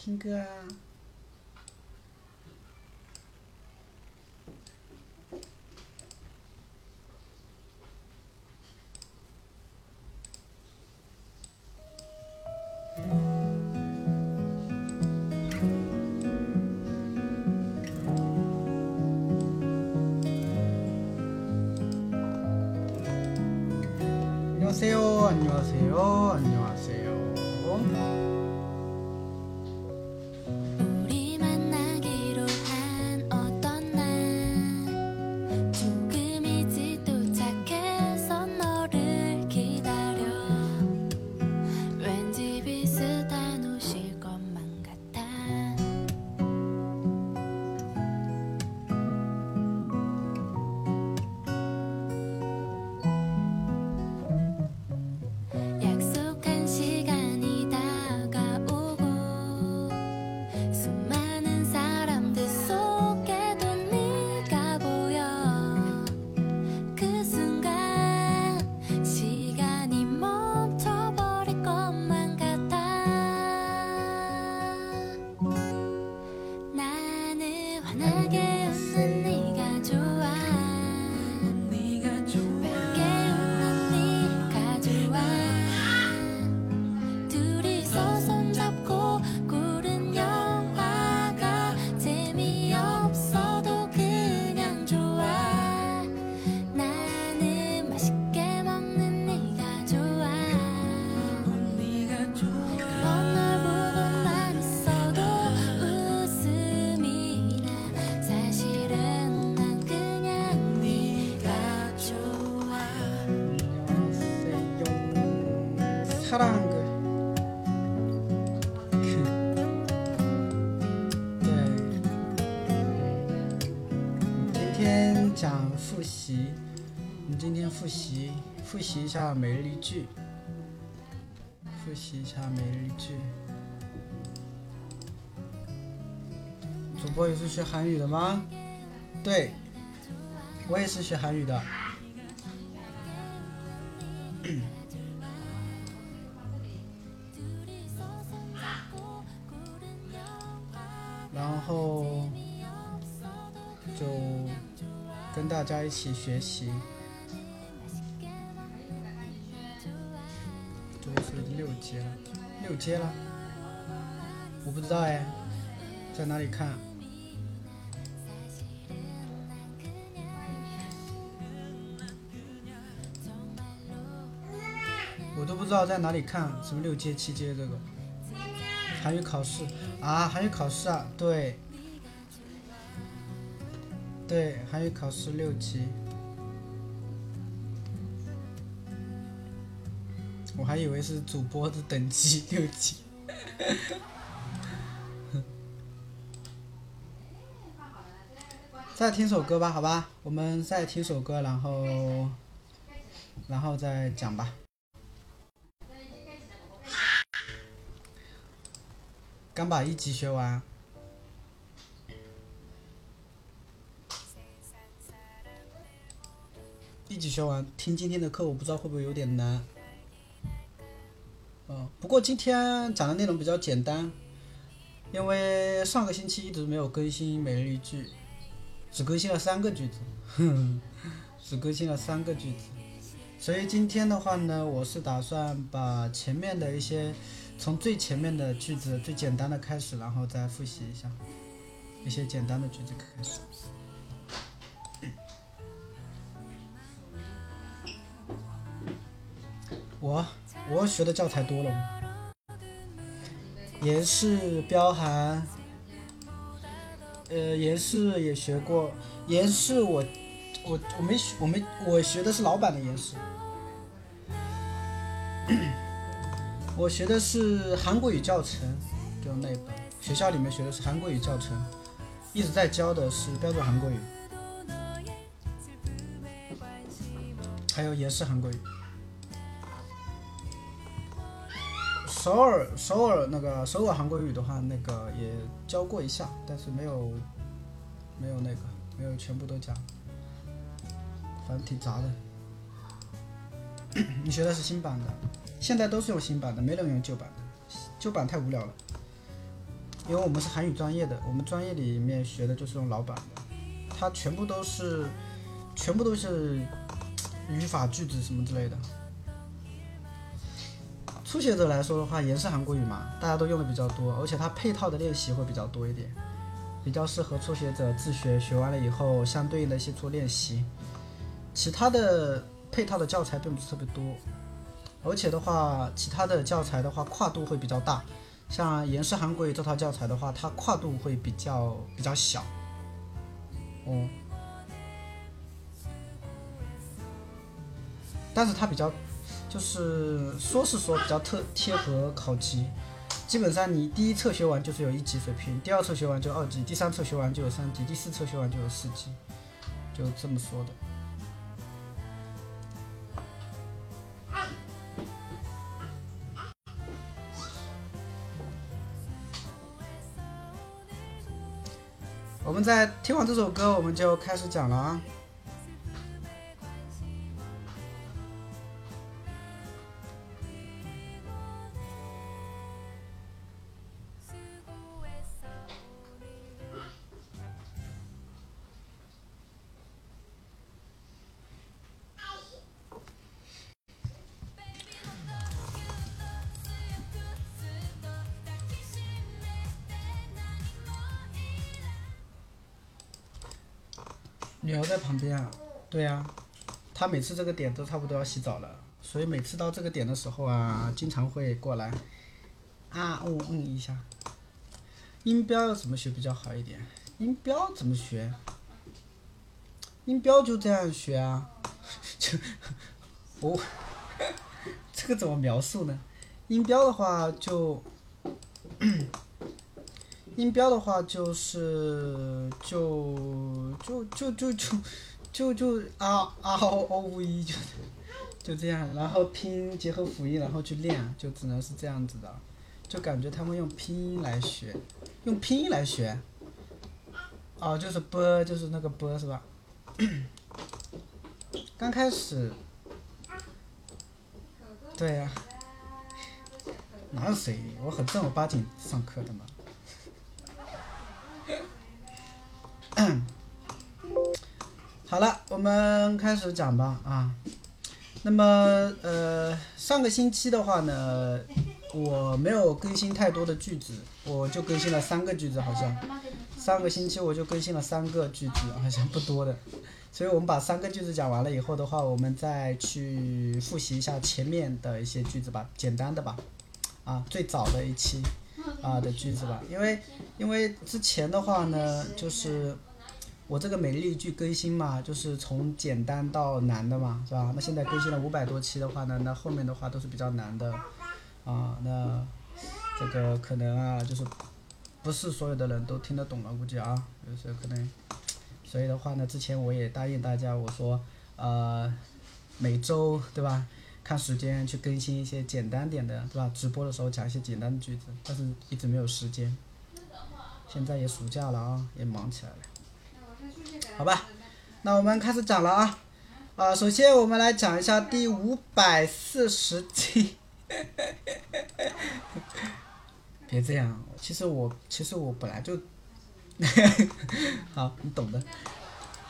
听歌啊。习，你今天复习复习一下每日一句，复习一下每日一句。主播也是学韩语的吗？对，我也是学韩语的。家一起学习。这个是六阶了，六阶了，我不知道哎，在哪里看？我都不知道在哪里看什么六阶、七阶这个。韩语考试啊，韩语考试啊，对，对，还有考试六级，我还以为是主播的等级六级。再听首歌吧，好吧，我们再听首歌，然后，然后再讲吧。刚把一级学完，一起学完，听今天的课，我不知道会不会有点难。嗯，不过今天讲的内容比较简单，因为上个星期一直没有更新每日一句，只更新了三个句子，哼，只更新了三个句子，所以今天的话呢，我是打算把前面的一些。从最前面的句子最简单的开始，然后再复习一下一些简单的句子开始。我我学的教材多了，严氏、标韩，呃，严氏也学过，严氏我我我没学，我没我学的是老版的延氏。我学的是韩国语教程，就那本，学校里面学的是韩国语教程，一直在教的是标准韩国语，还有严氏韩国语。首尔首尔那个首尔韩国语的话，那个也教过一下，但是没有没有那个没有全部都讲，反正挺杂的。你学的是新版的。现在都是用新版的，没人用旧版的，旧版太无聊了。因为我们是韩语专业的，我们专业里面学的就是用老版的，它全部都是，全部都是语法、句子什么之类的。初学者来说的话，也是韩国语嘛，大家都用的比较多，而且它配套的练习会比较多一点，比较适合初学者自学，学完了以后相对应的一些做练习。其他的配套的教材并不是特别多，而且的话，其他的教材的话跨度会比较大，像延世韩国语这套教材的话，它跨度会比较比较小。哦，但是它比较，就是说是说比较特贴合考级，基本上你第一册学完就是有一级水平，第二册学完就二级，第三册学完就有三级，第四册学完就有四级，就这么说的。我们在听完这首歌，我们就开始讲了啊。女儿在旁边啊，对呀、她每次这个点都差不多要洗澡了，所以每次到这个点的时候啊，经常会过来啊嗯嗯一下。音标要怎么学比较好一点？音标怎么学？音标就这样学啊，就我、这个怎么描述呢？音标的话就。音标的话就是就就就就就就就啊啊哦哦呜一就就这样，然后拼音结合辅音，然后去练，就只能是这样子的，就感觉他们用拼音来学，用拼音来学，哦，就是波，就是那个波是吧？刚开始，对呀、哪有谁？我很正儿八经上课的嘛。好了，我们开始讲吧啊。那么呃，上个星期的话呢，我没有更新太多的句子，我就更新了三个句子，好像上个星期我就更新了三个句子，好像不多的。所以我们把三个句子讲完了以后的话，我们再去复习一下前面的一些句子吧，简单的吧，啊，最早的一期啊的句子吧，因为因为之前的话呢，就是我这个每日一句更新嘛，就是从简单到难的嘛，是吧？那现在更新了五百多期的话呢，那后面的话都是比较难的，啊，那这个可能啊，就是不是所有的人都听得懂了，估计啊，有时候可能，所以的话呢，之前我也答应大家，我说，呃，每周对吧？看时间去更新一些简单点的，对吧？直播的时候讲一些简单的句子，但是一直没有时间。现在也暑假了啊，也忙起来了。好吧，那我们开始讲了啊。啊，首先我们来讲一下第五百四十期。别这样，其实我其实我本来就，好，你懂的。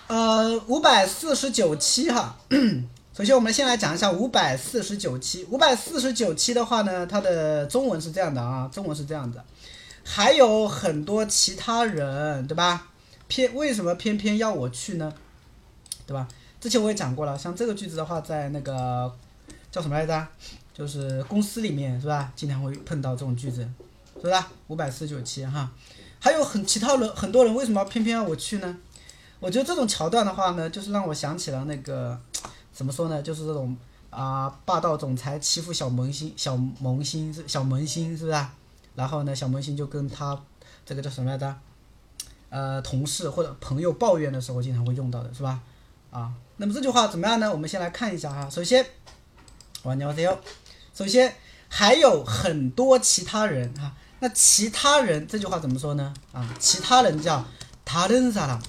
呃，五百四十九期哈。首先，我们先来讲一下五百四十九期。五百四十九期的话呢，它的中文是这样的啊，中文是这样的，还有很多其他人，对吧？偏为什么偏偏要我去呢？对吧？之前我也讲过了，像这个句子的话，在那个叫什么来着？就是公司里面是吧？经常会碰到这种句子，是吧？五百四十九期哈，还有很其他人很多人为什么偏偏要我去呢？我觉得这种桥段的话呢，就是让我想起了那个怎么说呢？就是这种啊、霸道总裁欺负小萌新，小萌新是小萌新是不是？然后呢，小萌新就跟他这个叫什么来着？呃同事或者朋友抱怨的时候经常会用到的，是吧？啊，那么这句话怎么样呢？我们先来看一下哈。首先，我牛的哟。首先还有很多其他人哈、那其他人这句话怎么说呢？啊，其他人叫他른사 람，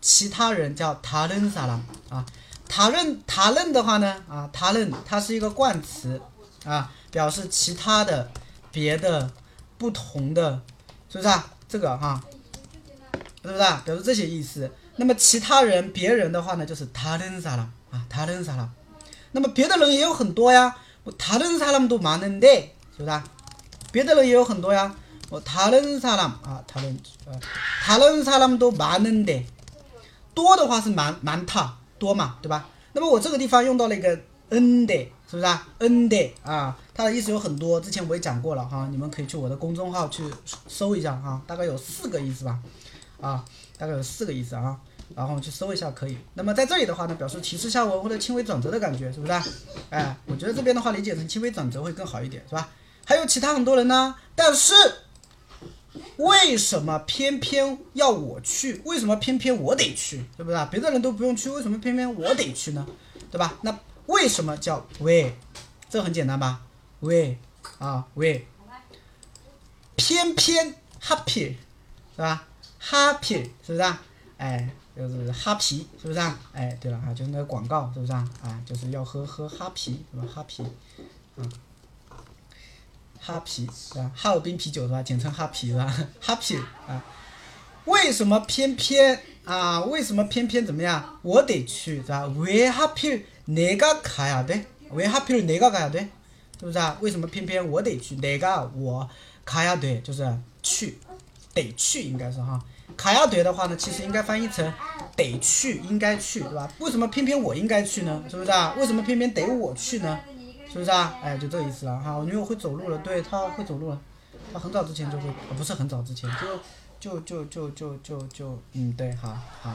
其他人叫他른사람啊。他른他른的话呢啊，他른它是一个冠词啊，表示其他的、别的、不同的，是不是啊？这个哈、是不是啊？表示这些意思。那么其他人、别人的话呢，就是他人啥了啊？他人啥了？那么别的人也有很多呀，我他人啥人都많은 데， 是不是啊？别的人也有很多呀，我他人啥人啊？他人呃，他人啥人都많은 데， 多的话是많많다多嘛，对吧？那么我这个地方用到了一个 n 的，是不是啊？n 的啊，它的意思有很多，之前我也讲过了哈，你们可以去我的公众号去搜一下哈，大概有四个意思吧， 啊，大概有四个意思啊，然后去搜一下可以。那么在这里的话呢，表示提示下文或者轻微转折的感觉，是不是？哎，我觉得这边的话理解成轻微转折会更好一点，是吧？还有其他很多人呢，但是为什么偏偏要我去？为什么偏偏我得去？对不对啊？别的人都不用去，为什么偏偏我得去呢？对吧？那为什么叫 why？这很简单吧？why 啊 why？偏偏 happy 是吧 ？happy 是不是啊？哎，就是哈啤是不是啊？哎，对了啊，就是那个广告是不是啊？啊，就是要喝喝哈啤是吧？哈啤，嗯。哈啤是吧？哈尔滨啤酒是吧？简称哈啤是吧？哈啤啊，为什么偏偏啊？为什么偏偏怎么样？我得去是吧？왜하필내가가야 돼？ 왜하필내가가야 돼？ 是不是啊？为什么偏偏我得去？내가我가야 돼？ 就是去， 得去，应该是哈。卡亚德的话呢，其实应该翻译成得去，应该去，对吧？为什么偏偏我应该去呢？是不是啊？为什么偏偏得我去呢？是不是啊？哎，就这意思了。哈，因为我会走路了，对，他会走路了。他很早之前就会，不是很早之前就。就就就就就就，嗯，对，好好。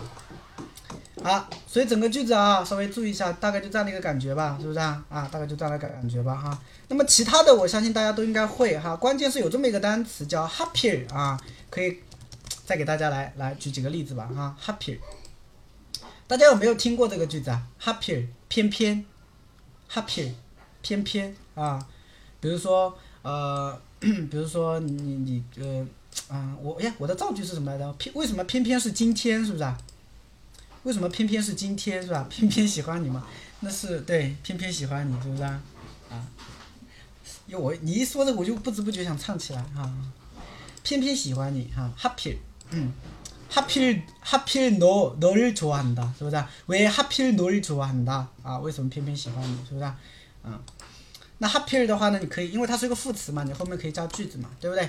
好，所以整个句子啊，稍微注意一下，大概就这样的一个感觉吧，是不是啊？啊，大概就这样的感觉吧哈。那么其他的，我相信大家都应该会哈。关键是有这么一个单词叫 happy 啊，可以再给大家来来举几个例子吧哈。happy，大家有没有听过这个句子啊？happy，偏偏，happy。偏偏啊，比如说呃，比如说你你呃，啊我哎呀我的造句是什么来着？偏为什么偏偏是今天是不是啊？为什么偏偏是今天是吧？偏偏喜欢你嘛？那是对，偏偏喜欢你是不是啊？啊，因为我你一说这我就不知不觉想唱起来哈。偏偏喜欢你哈，happy，嗯，happy happy 너너를좋아한 다， 是不是啊？왜하필너를좋아한 다？ 啊，为什么偏偏喜欢你？是不是啊？嗯，那 happy 的话呢，你可以，因为它是一个副词嘛，你后面可以加句子嘛，对不对？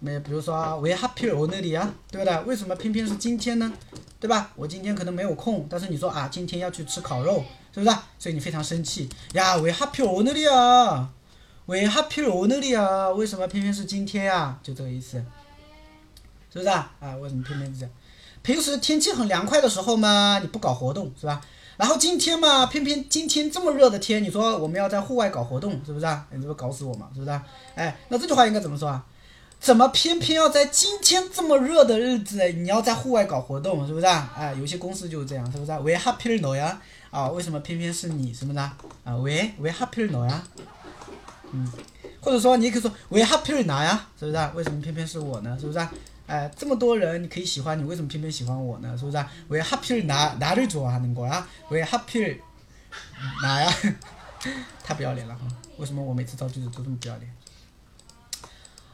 没，比如说，we happy on early 啊，对不对？为什么偏偏是今天呢？对吧？我今天可能没有空，但是你说啊，今天要去吃烤肉，是不是？所以你非常生气呀，we happy on early 啊，we happy on early 啊，为什么偏偏是今天啊？就这个意思。是不是啊？啊，为什么偏偏是这样？平时天气很凉快的时候嘛，你不搞活动是吧？然后今天嘛，偏偏今天这么热的天，你说我们要在户外搞活动，是不是啊？你这不搞死我嘛，是不是啊？哎，那这句话应该怎么说啊？怎么偏偏要在今天这么热的日子，你要在户外搞活动，是不是啊？哎，有些公司就是这样，是不是？为 happy no 呀？啊，为什么偏偏是你，是不是啊？啊，为为 happy no 呀？嗯，或者说你可以说为 happy 哪呀？是不是？为什么偏偏是我呢？是不是？哎，这么多人你可以喜欢你，为什么偏偏喜欢我呢？是不是？为하필나나를좋아하는거 야？ 为하필나呀？太不要脸了哈！为什么我每次造句子都这么不要脸？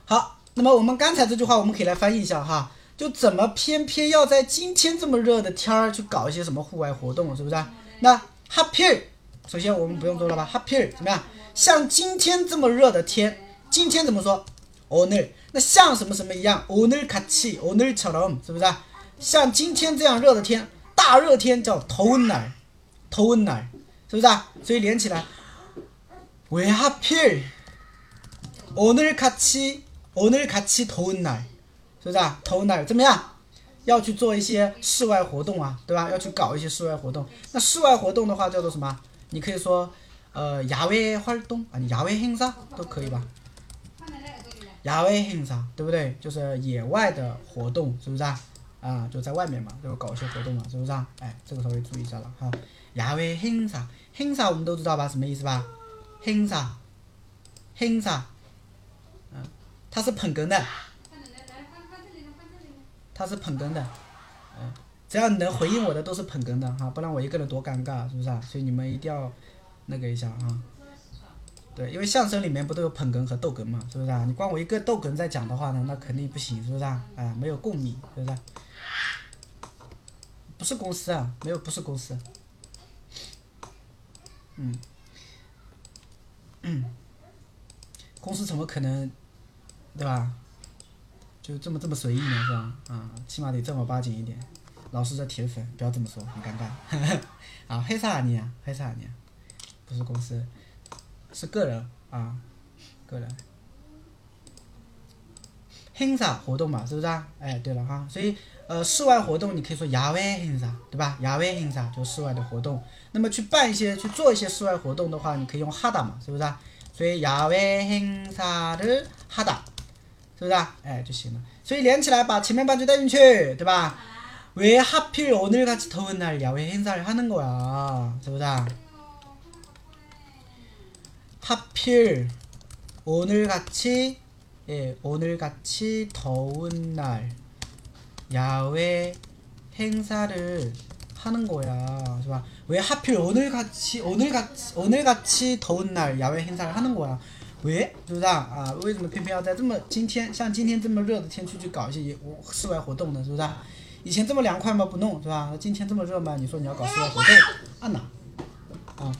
好， 那么我们刚才这句话我们可以来翻译一下哈，就怎么偏偏要在今天这么热的天儿去搞一些什么户外活动，是不是？那하필首先我们不用多了吧？하필怎么样？像今天这么热的天，今天怎么说？오늘那像什么什么一样，오늘같이오늘처럼是不是？像今天这样热的天，大热天叫더운 날， 더운 날， 是不是？所以连起来，왜하필오늘같이 오늘같이더운 날， 是不是？더운 날， 怎么样？要去做一些室外活动啊，对吧？要去搞一些室外活动。那室外活动的话叫做什么？你可以说，呃，야외활동啊，야외행사都可以吧？야외행 사， 对不对？就是野外的活动，是不是啊？啊，就在外面嘛，就搞一些活动嘛，是不是啊？哎，这个稍微注意一下了哈。야외행 사， 행사我们都知道吧？什么意思吧？행사 행사嗯， 它是捧哏的，他是捧哏的，嗯，只要能回应我的都是捧哏的哈，不然我一个人多尴尬，是不是啊？所以你们一定要那个一下啊。对，因为相声里面不都有捧哏和逗哏嘛，是不是啊？你光我一个逗哏在讲的话呢，那肯定不行，是不是啊？啊，没有共鸣，是不是？不是公司啊，没有，不是公司。嗯，嗯，公司怎么可能，对吧，就这么这么随意嘛，是吧？啊，起码得正儿八经一点。老师的铁粉不要这么说，很尴尬。啊，黑啥你啊？黑啥你啊？不是公司，是个人啊。个人。행사活动嘛，是不是啊？哎，对了哈。所以呃，室外活动你可以说雅威행 사， 对吧？雅威행 사， 就室外的活动。那么去办一些，去做一些室外活动的话，你可以用哈达嘛，是不是啊？所以雅威행사的哈达。 를하 다， 是不是啊？哎，就行了。所以连起来把前面半句带进去，对吧？왜하필오늘같이더운날야외행사를하는거야是不是啊？하필오늘같이예오늘같이더운날야외행사를하는거야是吧？왜하필오늘같이오늘같오늘같이더운날야외행사를하는거야 喂，是不是啊？啊，为什么偏偏要在这么今天像今天这么热的天气去搞一些室外活动呢？是不是？以前这么凉快吗？不弄是吧？今天这么热吗？你说你要搞室外活动，按哪？啊，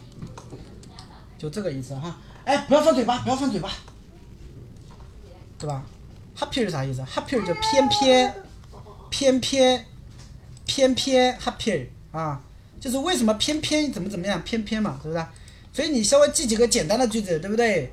就这个意思哈。哎，不要放嘴巴，不要放嘴巴，对吧？？Happy 是啥意思？？Happy 就偏偏偏偏偏偏 Happy 啊，就是为什么偏偏怎么怎么样偏偏嘛，是不是？所以你稍微记几个简单的句子，对不对？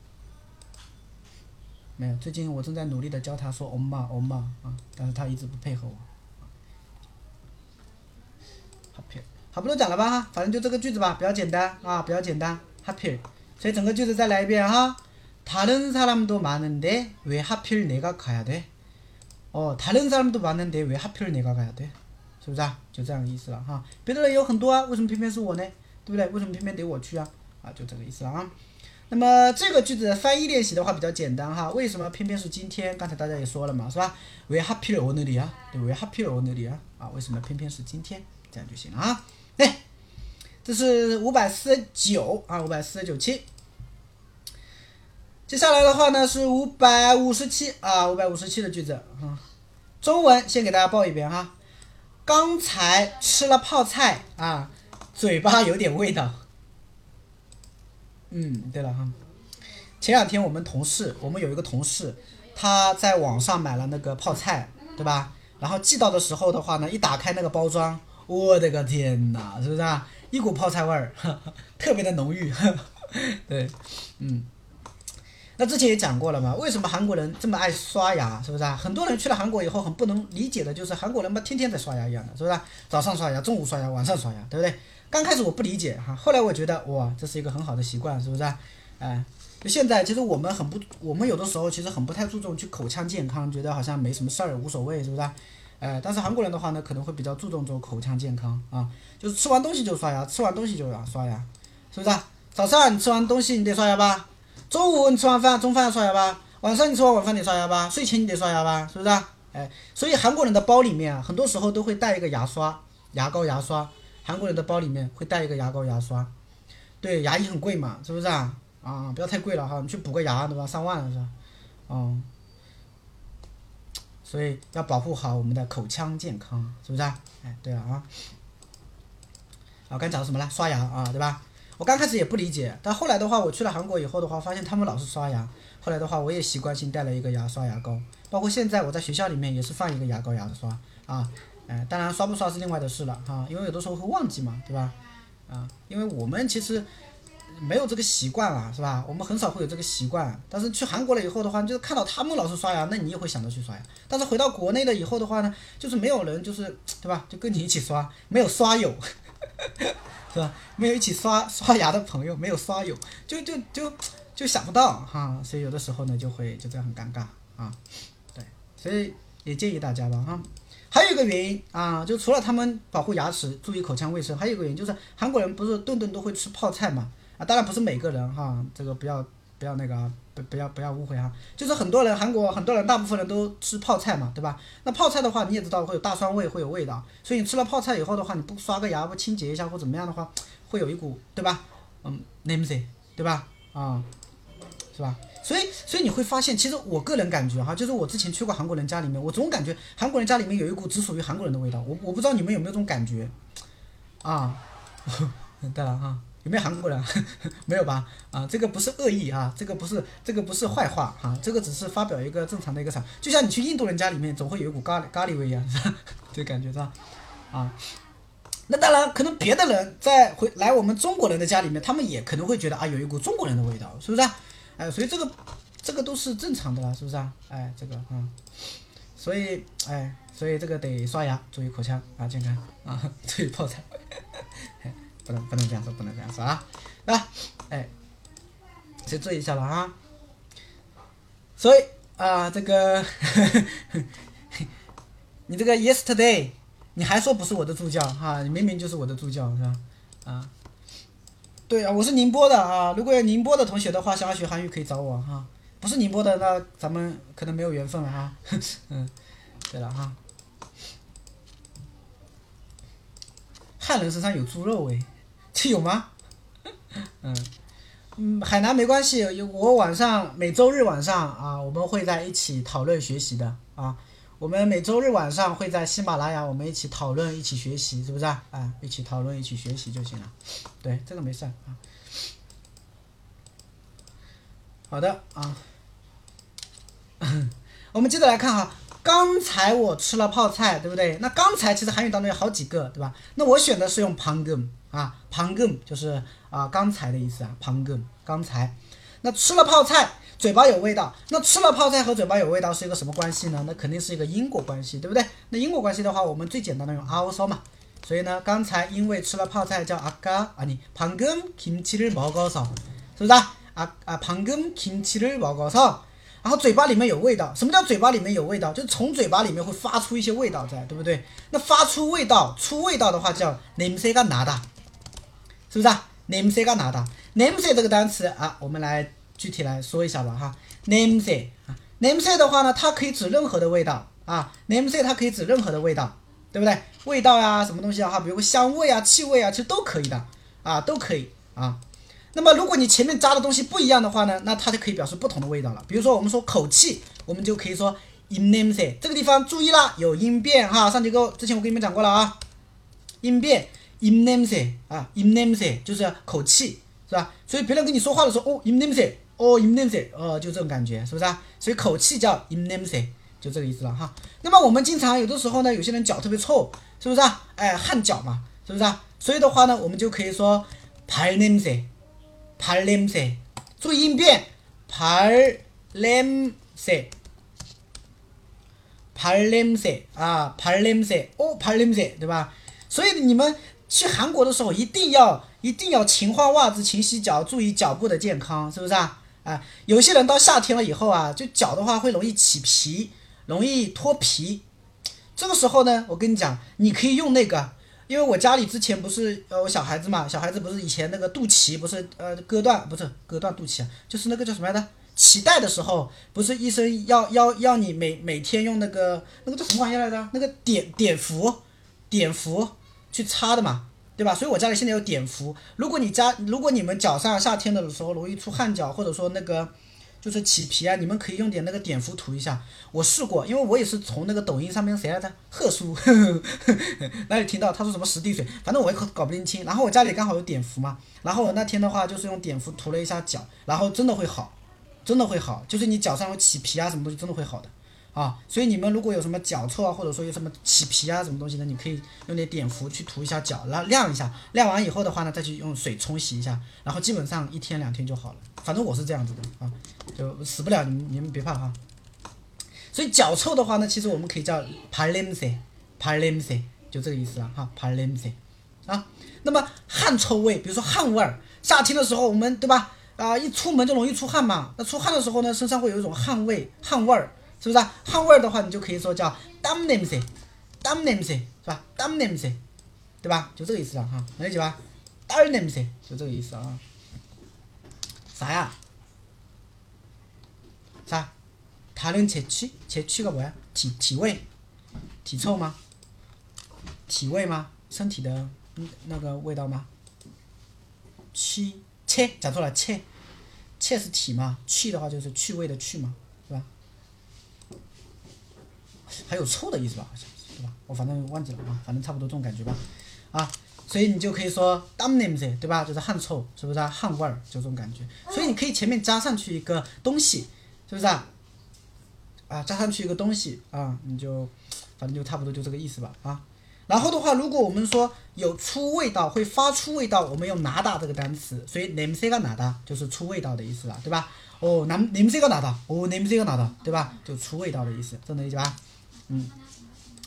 没有最近我正在努力的教他说엄마엄마啊但是他一直不配合我好，不多讲了吧哈，反正就这个句子吧，比较简单啊，比较简单。하필， 所以整个句子再来一遍哈。다른사람도많은데왜하필내가가야 돼？ 哦，다른사람도많은데왜하필내가가야 돼？ 是不是啊？就这样的意思了哈。别的人有很多啊，为什么偏偏是我呢？对不对？为什么偏偏得我去啊？啊，就这个意思了啊。 那么这个句子的翻译练习的话比较简单哈。为什么偏偏是今天？刚才大家也说了嘛，是吧？왜하필오늘이 야？ 对，왜하필오늘이 야？ 啊，为什么偏偏是今天？这样就行了啊。哎，这是五百四十九啊，五百四十九期。接下来的话呢是五百五十七啊，五百五十七的句子啊。中文先给大家报一遍哈。刚才吃了泡菜啊，嘴巴有点味道。 嗯，对了哈。前两天我们同事，我们有一个同事，他在网上买了那个泡菜，对吧？然后寄到的时候的话呢，一打开那个包装。我的个天哪，是不是啊？一股泡菜味儿，特别的浓郁。对，嗯。那之前也讲过了嘛，为什么韩国人这么爱刷牙？是不是啊？很多人去了韩国以后很不能理解的就是韩国人嘛，天天在刷牙一样的，是不是？早上刷牙，中午刷牙，晚上刷牙，对不对？刚开始我不理解哈，后来我觉得哇，这是一个很好的习惯，是不是？哎，就现在其实我们很不，我们有的时候其实很不太注重去口腔健康，觉得好像没什么事儿，无所谓，是不是？哎，但是韩国人的话呢，可能会比较注重这种口腔健康啊，就是吃完东西就刷牙，吃完东西就要刷牙，是不是？早上你吃完东西你得刷牙吧，中午你吃完饭中饭要刷牙吧，晚上你吃完晚饭得刷牙吧，睡前你得刷牙吧，是不是？哎，所以韩国人的包里面，很多时候都会带一个牙刷、牙膏、牙刷。韩国人的包里面会带一个牙膏、牙刷。对，牙医很贵嘛，是不是啊？啊，不要太贵了哈，你去补个牙对吧？上万了是吧？嗯。所以要保护好我们的口腔健康，是不是啊？哎，对了啊，啊，刚讲什么了？刷牙啊，对吧？我刚开始也不理解，但后来的话，我去了韩国以后的话，发现他们老是刷牙。后来的话，我也习惯性带了一个牙刷、牙膏，包括现在我在学校里面也是放一个牙膏、牙刷啊。哎，当然刷不刷是另外的事了哈，因为有的时候会忘记嘛，对吧？啊，因为我们其实。没有这个习惯啊，是吧？我们很少会有这个习惯。但是去韩国了以后的话，就是看到他们老是刷牙，那你也会想着去刷牙。但是回到国内了以后的话呢，就是没有人，就是对吧？就跟你一起刷，没有刷友，是吧？没有一起刷刷牙的朋友，没有刷友，就就就就想不到哈。所以有的时候呢，就会就这样很尴尬啊。对，所以也建议大家吧哈。还有一个原因啊，就除了他们保护牙齿、注意口腔卫生，还有一个原因就是韩国人不是顿顿都会吃泡菜嘛？啊，当然不是每个人哈，这个不要不要那个啊，不不要不要误会哈，就是很多人韩国很多人大部分人都吃泡菜嘛，对吧？那泡菜的话你也知道会有大蒜味，会有味道，所以你吃了泡菜以后的话，你不刷个牙不清洁一下或怎么样的话，会有一股对吧？嗯 n a m e 对吧？啊，是吧？所以，所以你会发现，其实我个人感觉哈，就是我之前去过韩国人家里面，我总感觉韩国人家里面有一股只属于韩国人的味道。我我不知道你们有没有这种感觉，啊，对了哈，有没有韩国人？没有吧？啊，这个不是恶意啊，这个不是这个不是坏话哈，这个只是发表一个正常的一个啥，就像你去印度人家里面，总会有一股咖喱咖喱味一样，是吧？这感觉是吧？啊，那当然，可能别的人在回来我们中国人的家里面，他们也可能会觉得啊，有一股中国人的味道，是不是？哎，所以这个，这个都是正常的了，是不是啊？哎，这个，嗯，所以，哎，所以这个得刷牙，注意口腔啊，健康啊，注意泡菜，不能不能这样说，不能这样说啊，啊，哎，先注意一下了啊。所以啊，这个，你这个 yesterday，你还说不是我的助教哈？你明明就是我的助教是吧？啊。对啊，我是宁波的啊。如果有宁波的同学的话，想要学韩语可以找我哈。不是宁波的，那咱们可能没有缘分了哈。嗯，对了哈。汉人身上有猪肉味，这有吗？嗯嗯，海南没关系，我晚上每周日晚上啊，我们会在一起讨论学习的啊。我们每周日晚上会在喜马拉雅，我们一起讨论，一起学习，是不是啊？啊，一起讨论，一起学习就行了。对，这个没事啊。好的啊，我们接着来看哈。刚才我吃了泡菜，对不对？那刚才其实韩语当中有好几个，对吧？那我选的是用방 금， 啊，방 금就是啊刚才的意思啊，방 금， 刚才。那吃了泡菜。 嘴巴有味道，那吃了泡菜和嘴巴有味道是一个什么关系呢？那肯定是一个因果关系，对不对？那因果关系的话，我们最简单的用아우서嘛。所以呢，刚才因为吃了泡菜叫아까아니방금김치를먹어 서， 是不是啊？啊啊방금김치를먹어 서， 然后嘴巴里面有味道。什么叫嘴巴里面有味道？就是从嘴巴里面会发出一些味道在，对不对？那发出味道、出味道的话叫냄새가나 다， 是不是啊？냄새가나 다， 냄새这个单词啊，我们来。 具体来说一下吧哈，name say 啊，name say 的话呢，它可以指任何的味道啊，name say 它可以指任何的味道，对不对？味道呀，什么东西啊哈，比如香味啊、气味啊，其实都可以的啊，都可以啊。那么如果你前面加的东西不一样的话呢，那它就可以表示不同的味道了。比如说我们说口气，我们就可以说 in name say。这个地方注意啦，有音变哈，上节课之前我跟你们讲过了啊，音变 in name say 啊，in name say 就是口气是吧？所以别人跟你说话的时候，哦，in name say。哦，im nemse，哦，就这种感觉，是不是啊？所以口气叫 im nemse，就这个意思了哈。那么我们经常有的时候呢，有些人脚特别臭，是不是啊？哎，汗脚嘛，是不是啊？所以的话呢，我们就可以说 par nemse，par nemse，注意音变，par nemse，par nemse 啊，par nemse，哦，par nemse，对吧？所以你们去韩国的时候一定要一定要勤换袜子、勤洗脚，注意脚部的健康，是不是啊？啊，有些人到夏天了以后啊，就脚的话会容易起皮，容易脱皮。这个时候呢，我跟你讲，你可以用那个，因为我家里之前不是呃，我小孩子嘛，小孩子不是以前那个肚脐不是呃割断，不是割断肚脐啊，就是那个叫什么来着？脐带的时候，不是医生要要要你每每天用那个那个叫什么玩意来着？那个碘碘伏，碘伏去擦的嘛。对吧？所以我家里现在有碘伏。如果你家，如果你们脚上夏天的时候容易出汗脚，或者说那个就是起皮啊，你们可以用点那个碘伏涂一下。我试过，因为我也是从那个抖音上面谁来着？贺叔 哪里听到他说什么十滴水，反正我也搞不清。然后我家里刚好有碘伏嘛，然后我那天的话就是用碘伏涂了一下脚，然后真的会好，真的会好，就是你脚上有起皮啊什么东西真的会好的。啊，所以你们如果有什么脚臭啊，或者说有什么起皮啊，什么东西的，你可以用点碘伏去涂一下脚，然后晾一下，晾完以后的话呢，再去用水冲洗一下，然后基本上一天两天就好了。反正我是这样子的啊，就死不了，你们你们别怕哈。所以脚臭的话呢，其实我们可以叫 p a l i m s e p a l i m s e 就这个意思了哈 p a l i m s e 啊。那么汗臭味，比如说汗味儿，夏天的时候我们对吧？啊，一出门就容易出汗嘛，那出汗的时候呢，身上会有一种汗味，汗味儿。是不是啊？汗味儿的话，你就可以说叫 dam 냄새，dam 냄새 是吧？dam 냄새，对吧？就这个意思了哈，能理解吧？땀 냄새就这个意思啊。啥呀？啥？다른재취재취가뭐야体体味，体臭吗？体味吗？身体的嗯那个味道吗？气切讲错了，切切是体嘛，去的话就是趣味的去嘛，是吧？ 还有臭的意思吧，好像是，对吧？我反正忘记了啊，反正差不多这种感觉吧。啊，所以你就可以说，damn names，对吧？就是汗臭，是不是啊？汗味儿，就这种感觉。所以你可以前面加上去一个东西，是不是啊？啊，加上去一个东西啊，你就反正就差不多就这个意思吧。啊，然后的话，如果我们说有出味道，会发出味道，我们用哪打这个单词，所以 names 都有哪打，就是出味道的意思了，对吧？哦，name names 都哪打，哦，names 都有哪打，对吧？就出味道的意思，这能理解吧？嗯，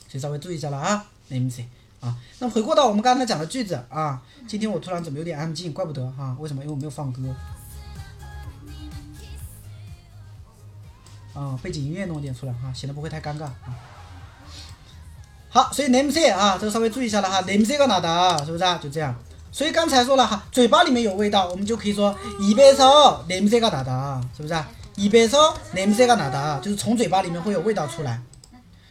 所以稍微注意一下了啊，냄새啊。那回过到我们刚才讲的句子啊，今天我突然怎么有点安静？怪不得哈、为什么？因为我没有放歌。啊，背景音乐弄点出来哈，显得不会太尴尬啊。好，所以냄새啊，这个稍微注意一下了哈，냄새가나다，是不是啊？就这样。所以刚才说了哈，嘴巴里面有味道，我们就可以说입에서냄새가나다，是不是啊？입에서냄새가나다，就是从嘴巴里面会有味道出来。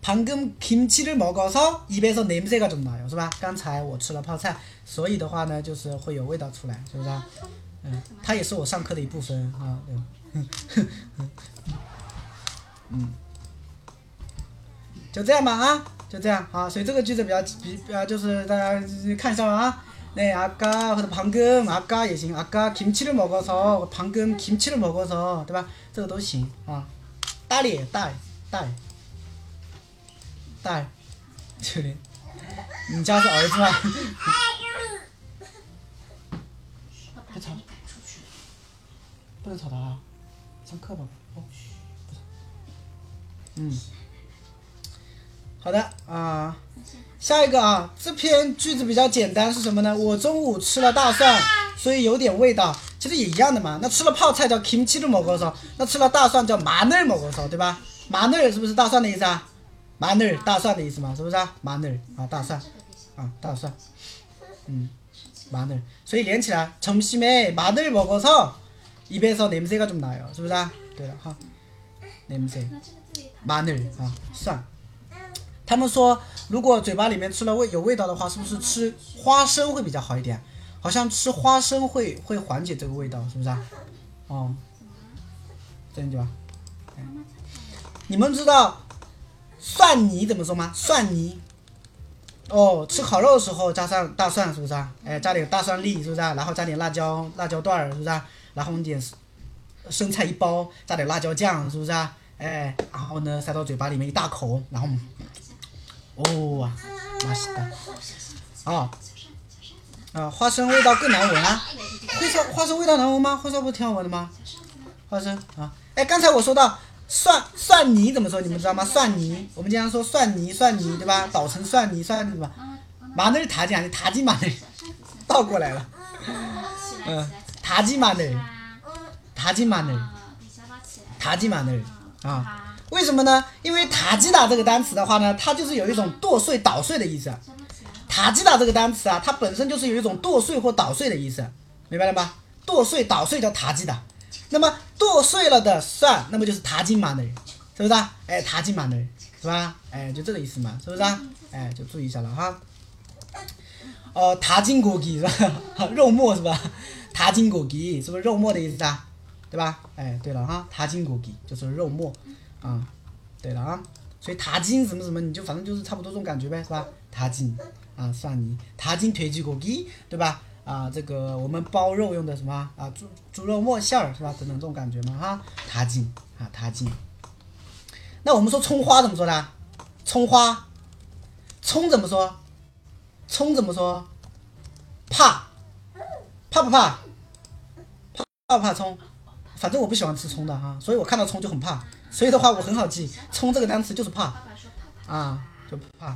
방금 김치를 먹어서 입에서 냄새가 좀 나요. 是吧?刚才我吃了泡菜,所以的话呢,就是会有味道出来,是不是啊?嗯，它也是我上课的一部分啊，对，嗯，就这样吧啊，就这样啊，所以这个句子比较比比较就是大家看一下啊，네아까或者방금아까也行，아까김치를먹어서방금김치를먹어서对吧？这个都行啊，딸이딸 大秋林，你家是儿子吗？别吵，不能吵他啊，上课吧。哦，不嗯，好的啊、下一个啊，这篇句子比较简单，是什么呢？我中午吃了大蒜，所以有点味道。其实也一样的嘛，那吃了泡菜叫 kimchi 的某个烧，那吃了大蒜叫麻嫩某个烧，对吧？麻嫩是不是大蒜的意思啊？마늘大蒜的意思嘛，是不是啊？마늘啊，大蒜啊，大蒜，嗯。 마늘. 所以连起来 점심에 마늘 먹어서 입에서 냄새가 좀 나요. 是不是啊?对了哈. 냄새. 마늘 啊,蒜.他们说如果嘴巴里面吃了味有味道的话是不是吃花生会比较好一点好像吃花生会会缓解这个味道是不是啊哦这样就吧哎你们知道 蒜泥怎么说吗？蒜泥。哦吃烤肉的时候加上大蒜是不是啊？哎加点大蒜粒是不是啊？然后加点辣椒辣椒段是不是啊？然后我们点生菜一包加点辣椒酱是不是啊？哎然后呢塞到嘴巴里面一大口然后哦啊那是的，哦。了啊花生味道更难闻啊。花生花生味道难闻吗？花生不是挺好闻的吗？花生啊。哎刚才我说到蒜蒜泥怎么说？你们知道吗？蒜泥，我们经常说蒜泥，蒜泥，对吧？捣成蒜泥，蒜对吧？马那是塔吉啊，塔吉马那倒过来了。嗯，塔吉马那，塔吉马那，塔吉马那啊？为什么呢？因为塔吉达这个单词的话呢，它就是有一种剁碎、捣碎的意思。塔吉达这个单词啊，它本身就是有一种剁碎或捣碎的意思，明白了吗？剁碎、捣碎叫塔吉达。那么剁碎了的蒜，那么就是塔金马的人，是不是啊？哎，塔金马的人是吧？哎，就这个意思嘛，是不是啊？哎，就注意一下了哈。哦、塔金果鸡是吧？肉末是吧？塔金果鸡是不是肉末的意思啊？对吧？哎，对了哈，塔金果鸡就是肉末，啊、对了啊，所以塔金什么什么，你就反正就是差不多这种感觉呗，是吧？塔金啊，蒜泥，塔金腿鸡果鸡，对吧？啊，这个我们包肉用的什么啊？猪猪肉末馅儿是吧？等等这种感觉嘛哈，塔金啊，塔金。那我们说葱花怎么说呢？葱花，葱怎么说？葱怎么说？怕，怕不怕？怕怕不怕葱？反正我不喜欢吃葱的哈，所以我看到葱就很怕。所以的话，我很好记，葱这个单词就是怕啊，就怕。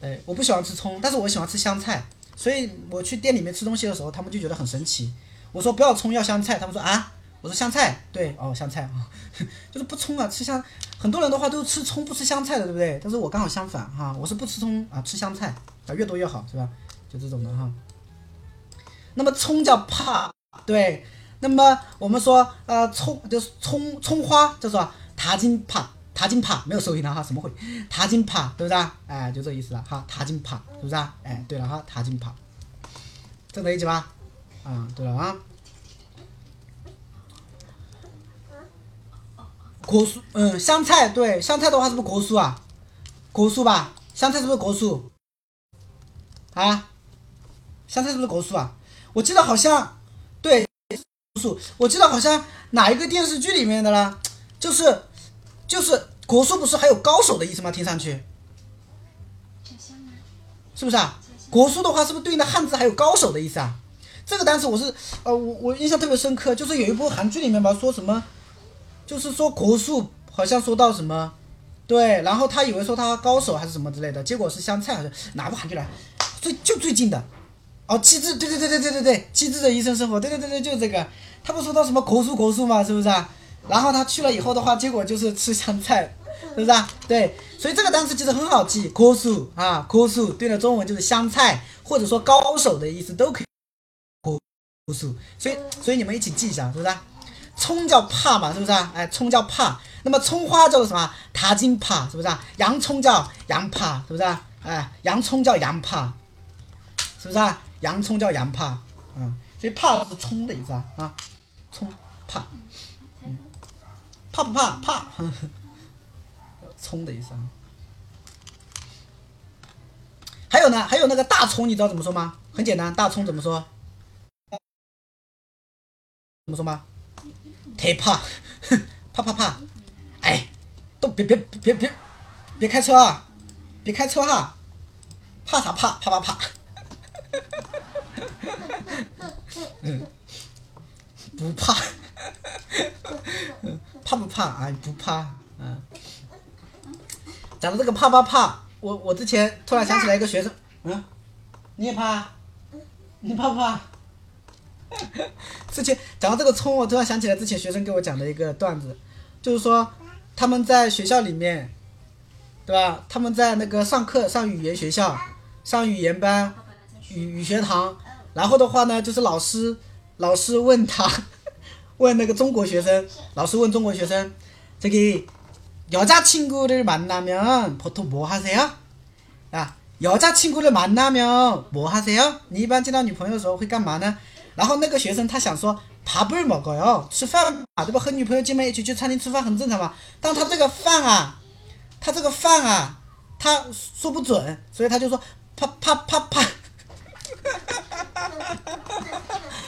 哎，我不喜欢吃葱，但是我喜欢吃香菜。所以我去店里面吃东西的时候，他们就觉得很神奇。我说不要葱，要香菜，他们说啊，我说香菜，对，哦，香菜啊，就是不葱啊，吃香。很多人的话都是吃葱不吃香菜的，对不对？但是我刚好相反哈，我是不吃葱啊，吃香菜啊，越多越好，是吧？就这种的哈。那么葱叫怕，对。那么我们说呃葱就是葱葱花叫做塔金帕塔金帕没有收音的哈，什么会塔金帕对不对啊？哎，就这意思了哈，塔金帕是不是啊？哎，对了哈，塔金帕，这能理解吧？啊，对了啊。果蔬，嗯，香菜对，香菜的话是不是果蔬啊？果蔬吧，香菜是不是果蔬？啊，香菜是不是果蔬啊？我记得好像，对，果蔬。我记得好像哪一个电视剧里面的啦，就是就是国术不是还有高手的意思吗？听上去，是不是啊？国术的话是不是对应的汉字还有高手的意思啊？这个单词我是呃我我印象特别深刻，就是有一部韩剧里面吧，说什么，就是说国术好像说到什么，对，然后他以为说他高手还是什么之类的，结果是香菜，好像哪部韩剧来？最就最近的，哦，机智，对对对对对对对，机智的医生生活，对对对对，就这个，他不说到什么国术国术嘛，是不是啊？然后他去了以后的话，结果就是吃香菜，是不是啊？对，所以这个单词其实很好记，国术啊，国术对应的中文就是香菜，或者说高手的意思都可以。国术，所以所以你们一起记一下，是不是啊？葱叫怕嘛，是不是啊？哎，葱叫怕，那么葱花叫做什么？塔金怕，是不是啊？洋葱叫洋怕，是不是啊？哎，洋葱叫洋怕，是不是啊？洋葱叫洋怕，嗯，所以怕是葱的意思啊啊，葱怕，怕不怕？怕，葱的意思啊。还有呢，还有那个大葱，你知道怎么说吗？很简单，大葱怎么说？怎么说吗？忒 怕，怕怕怕！哎，都别别别别别开车啊！别开车哈！怕啥怕？怕怕怕！嗯，不怕，怕不怕？哎，不怕，嗯。讲到这个怕怕怕，我我之前突然想起来一个学生，嗯，你也怕？你怕不怕？之前讲到这个葱，我突然想起来之前学生给我讲的一个段子，就是说他们在学校里面，对吧？他们在那个上课上语言学校，上语言班，语语学堂，然后的话呢，就是老师老师问他，问那个中国学生，老师问中国学生，这个여자친구를만나면보통뭐하세요啊，여자친구를만나면뭐하세요你一般见到女朋友的时候会干嘛呢？然后那个学生他想说，밥을먹어요吃饭啊，对吧？和女朋友见面一起去餐厅吃饭很正常嘛。但他这个饭啊，他这个饭啊，他说不准，所以他就说啪啪啪啪。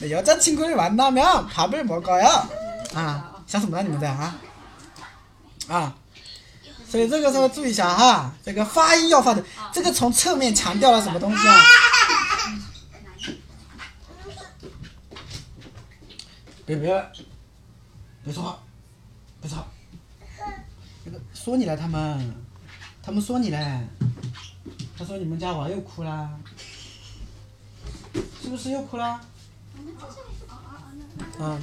네, 여자친구를 만나면 밥을 먹어요. 아, 想什么呢你们在啊？ 아. 所以这个时候注意一下哈，这个发音要发的，这个从侧面强调了什么东西啊？别别，别说话，别吵。那个说你了，他们，他们说你嘞。他说你们家娃又哭啦，是不是又哭啦？ 嗯。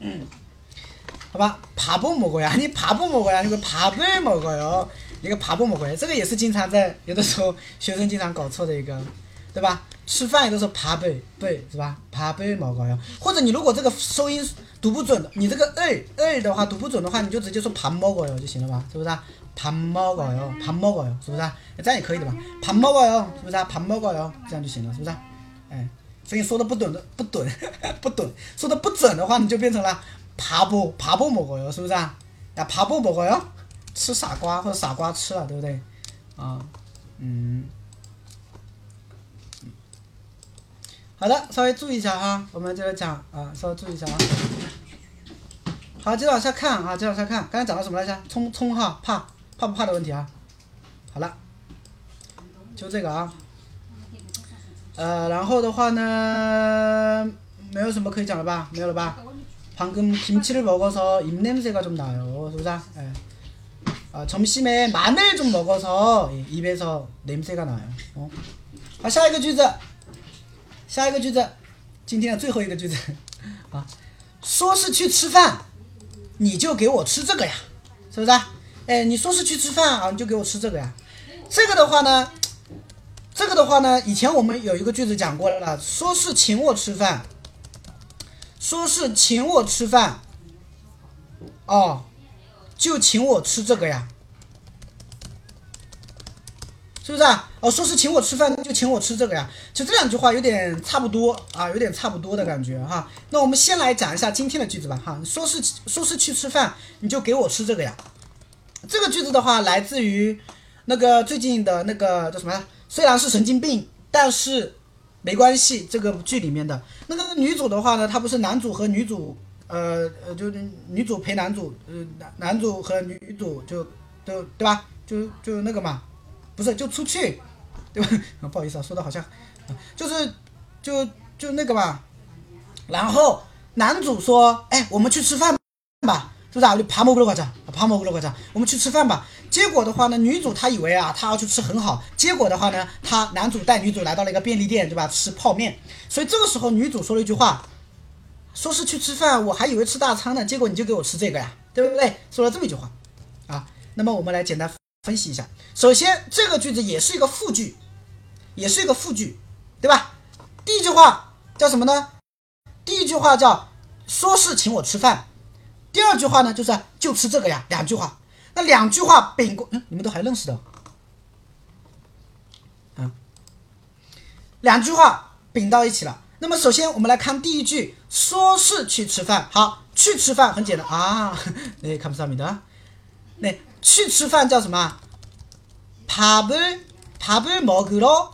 嗯。好吧，爬不먹어 요， 你爬不먹어 요， 那个爬不먹어 요， 一个爬不먹어 요， 这个也是经常在有的时候学生经常搞错的一个。 对吧？吃饭有的时候밥을 을是吧？밥을먹어요。或者你如果这个收音读不准，你这个을 을的话读不准的话，你就直接说밥먹어요就行了吧？是不是啊？밥먹어요，밥먹어요，是不是啊？这样也可以的吧？밥먹어요，是不是啊？밥먹어요，这样就行了，是不是啊？哎， 所以说的不准的不准 不准，说的不准的话，你就变成了爬步爬步蘑菇哟，是不是啊？啊爬步蘑菇哟，吃傻瓜或者傻瓜吃了，对不对？啊，嗯，好的，稍微注意一下哈，我们接着讲啊，稍微注意一下啊。好，接着往下看啊，接着往下看，刚才讲了什么来着？冲冲哈，怕怕不怕的问题啊。好了，就这个啊。呃，然后的话呢，没有什么可以讲了吧？没有了吧？방금김치를먹어서입냄새가좀나요是不是啊？哎，啊，점심에마늘좀먹어서입에서냄새가나요哦，好，下一个句子。下一个句子，今天的最后一个句子啊，说是去吃饭，你就给我吃这个呀，是不是？哎，你说是去吃饭啊，你就给我吃这个呀。这个的话呢， 这个的话呢，以前我们有一个句子讲过了，说是请我吃饭，说是请我吃饭，哦，就请我吃这个呀。是不是啊？哦，说是请我吃饭，就请我吃这个呀。就这两句话有点差不多啊，有点差不多的感觉哈。那我们先来讲一下今天的句子吧哈。说是说是去吃饭，你就给我吃这个呀。这个句子的话，来自于那个最近的那个叫什么？虽然是神经病，但是没关系。这个剧里面的那个女主的话呢，她不是男主和女主，呃呃，就女主陪男主，呃男男主和女主就就对吧？就就那个嘛。不是，就出去，对吧？不好意思啊，说的好像，就是，就就那个吧。然后男主说：“哎，我们去吃饭吧，是不是啊？就爬蘑菇了，快点，爬蘑菇了，快点，我们去吃饭吧。”结果的话呢，女主她以为啊，她要去吃很好。结果的话呢，她男主带女主来到了一个便利店，对吧？吃泡面。所以这个时候女主说了一句话，说是去吃饭，我还以为吃大餐呢，结果你就给我吃这个呀，对不对？说了这么一句话，啊，那么我们来简单。分析一下，首先这个句子也是一个复句，也是一个复句，对吧？第一句话叫什么呢？第一句话叫说是请我吃饭，第二句话呢就是就吃这个呀，两句话。那两句话并过，嗯，你们都还认识的，嗯，两句话并到一起了。那么首先我们来看第一句，说是去吃饭，好，去吃饭很简单啊，哎，看不上米的，那。去吃饭叫什么？밥을밥을먹으러가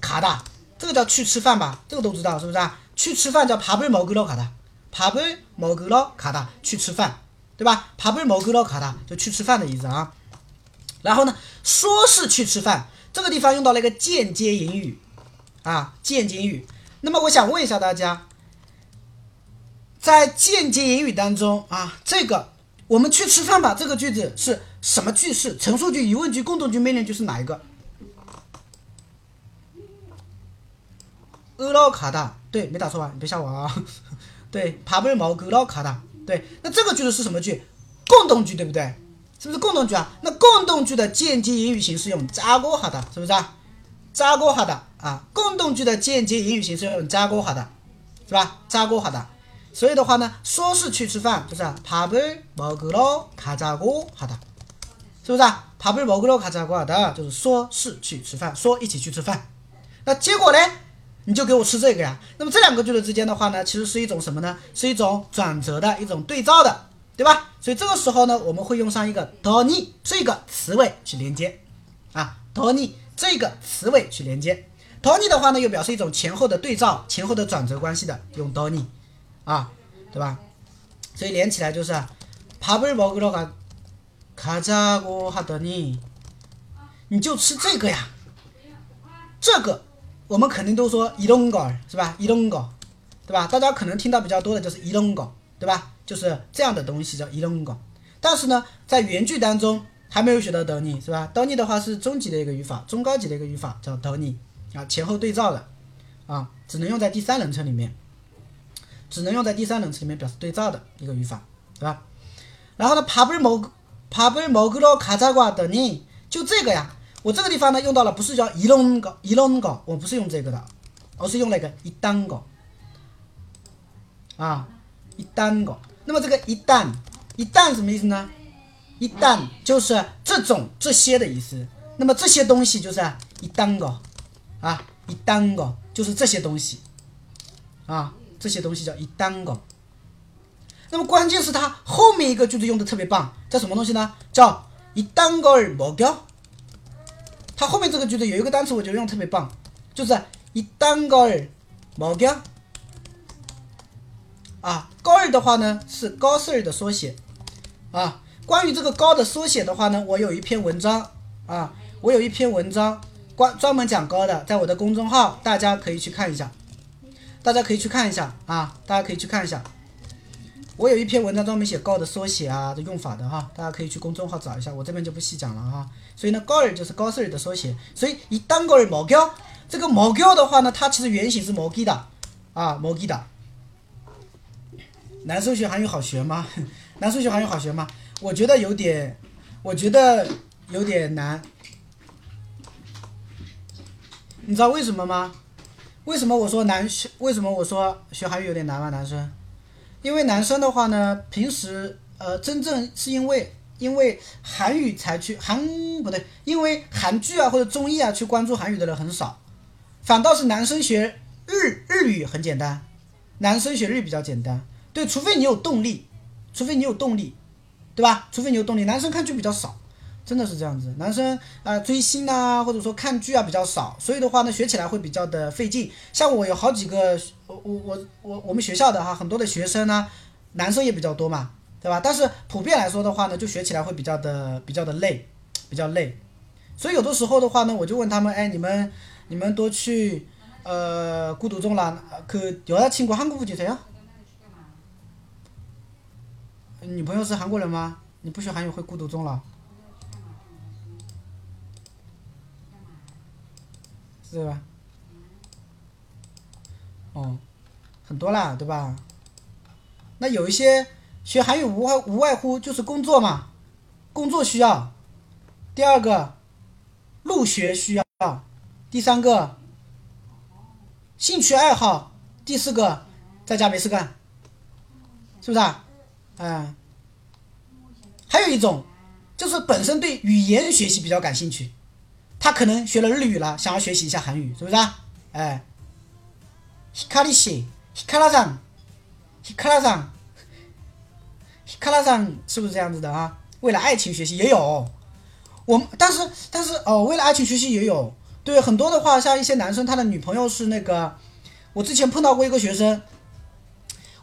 다， 这个叫去吃饭吧？这个都知道是不是啊？去吃饭叫밥을먹으러가 다， 밥을먹으러가 다， 去吃饭，对吧？밥을먹으러가 다， 就去吃饭的意思啊。然后呢，说是去吃饭，这个地方用到了一个间接引语啊，间接引语。那么我想问一下大家，在间接引语当中啊，这个我们去吃饭吧，这个句子是。什么句式？陈述句、疑问句、共同句、命令句是哪一个？饿了卡哒，对，没打错吧？你别吓我啊！ 对，爬不了毛，饿了卡哒，对。那这个句子是什么句？共同句，对不对？是不是共同句啊？那共同句的间接引语形式用加过哈的，是不是啊？加过哈的啊，共同句的间接引语形式用加过哈的，是吧？加过哈的。所以的话呢，说是去吃饭，就是밥을먹으러가자고하 다。 是不是啊？밥을먹으러가자고하 다， 就是说是去吃饭，说一起去吃饭。那结果呢？ 你就给我吃这个呀。那么这两个句子之间的话呢，其实是一种什么呢？是一种转折的一种对照的，对吧？所以这个时候呢，我们会用上一个더 니， 这个词尾去连接啊，더 니， 这个词尾去连接。더 니的话呢，又表示一种前后的对照、前后的转折关系的，用더 니， 啊，对吧？所以连起来就是밥을먹으러가卡扎고하더 니， 你就吃这个呀？这个 我们肯定都说이런 거， 是吧？이런 거， 对吧？大家可能听到比较多的就是이런 거， 对吧？就是这样的东西叫이런 거。 但是呢，在原句当中还没有学到더 니， 是吧？더 니的话是中级的一个语法，中高级的一个语法叫더 니， 啊，前后对照的，啊，只能用在第三人称里面，只能用在第三人称里面表示对照的一个语法，对吧？然后呢，밥을먹 밥을먹으러가자고하더니就这个呀， 我这个地方呢用到了不是叫一龙个一龙个，我不是用这个的，而是用那个一单个，啊，一单个。那么这个一旦一旦什么意思呢？一旦就是这种这些的意思。那么这些东西就是一单个，啊，一单个就是这些东西，啊，这些东西叫一单个。那么关键是它后面一个句子用的特别棒，叫什么东西呢？叫一单个먹 여。 后面这个句子有一个单词，我觉得用特别棒，就是一단高二，毛 야？ 啊，高二的话呢是高四的缩写啊。关于这个高的缩写的话呢，我有一篇文章啊，我有一篇文章关专门讲高的，在我的公众号大家可以去看一下，大家可以去看一下啊，大家可以去看一下。我有一篇文章专门写高的缩写啊的用法的哈，大家可以去公众号找一下，我这边就不细讲了哈。所以呢，高二就是高四的缩写，所以一单高二毛高，这个毛高的话呢，它其实原型是毛基的啊，毛基的。男生学韩语好学吗？男生学韩语好学吗？我觉得有点，我觉得有点难。你知道为什么吗？为什么我说男学？为什么我说学韩语有点难吗？男生？因为男生的话呢，平时呃，真正是因为因为韩语才去韩不对，因为韩剧啊或者综艺啊去关注韩语的人很少，反倒是男生学日日语很简单，男生学日语比较简单。对，除非你有动力，除非你有动力，对吧？除非你有动力，男生看剧比较少，真的是这样子。男生啊追星啊，或者说看剧啊比较少，所以的话呢，学起来会比较的费劲。像我有好几个，我我我我我们学校的哈，很多的学生呢，男生也比较多嘛，对吧？但是普遍来说的话呢，就学起来会比较的比较的累，比较累。所以有的时候的话呢，我就问他们，哎，你们你们多去呃孤独终了，그여자친구한국분이세요女朋友是韩国人吗？你不学韩语会孤独终老？ 对吧？哦，很多啦，对吧？那有一些学韩语无外无外乎就是工作嘛，工作需要。第二个，入学需要。第三个，兴趣爱好。第四个，在家没事干，是不是啊？嗯，还有一种，就是本身对语言学习比较感兴趣，他可能学了日语了，想要学习一下韩语，是不是啊？哎，卡里写，卡拉上，卡拉上，卡拉上，是不是这样子的啊？为了爱情学习也有，我们但是但是哦，为了爱情学习也有，对很多的话，像一些男生，他的女朋友是那个，我之前碰到过一个学生，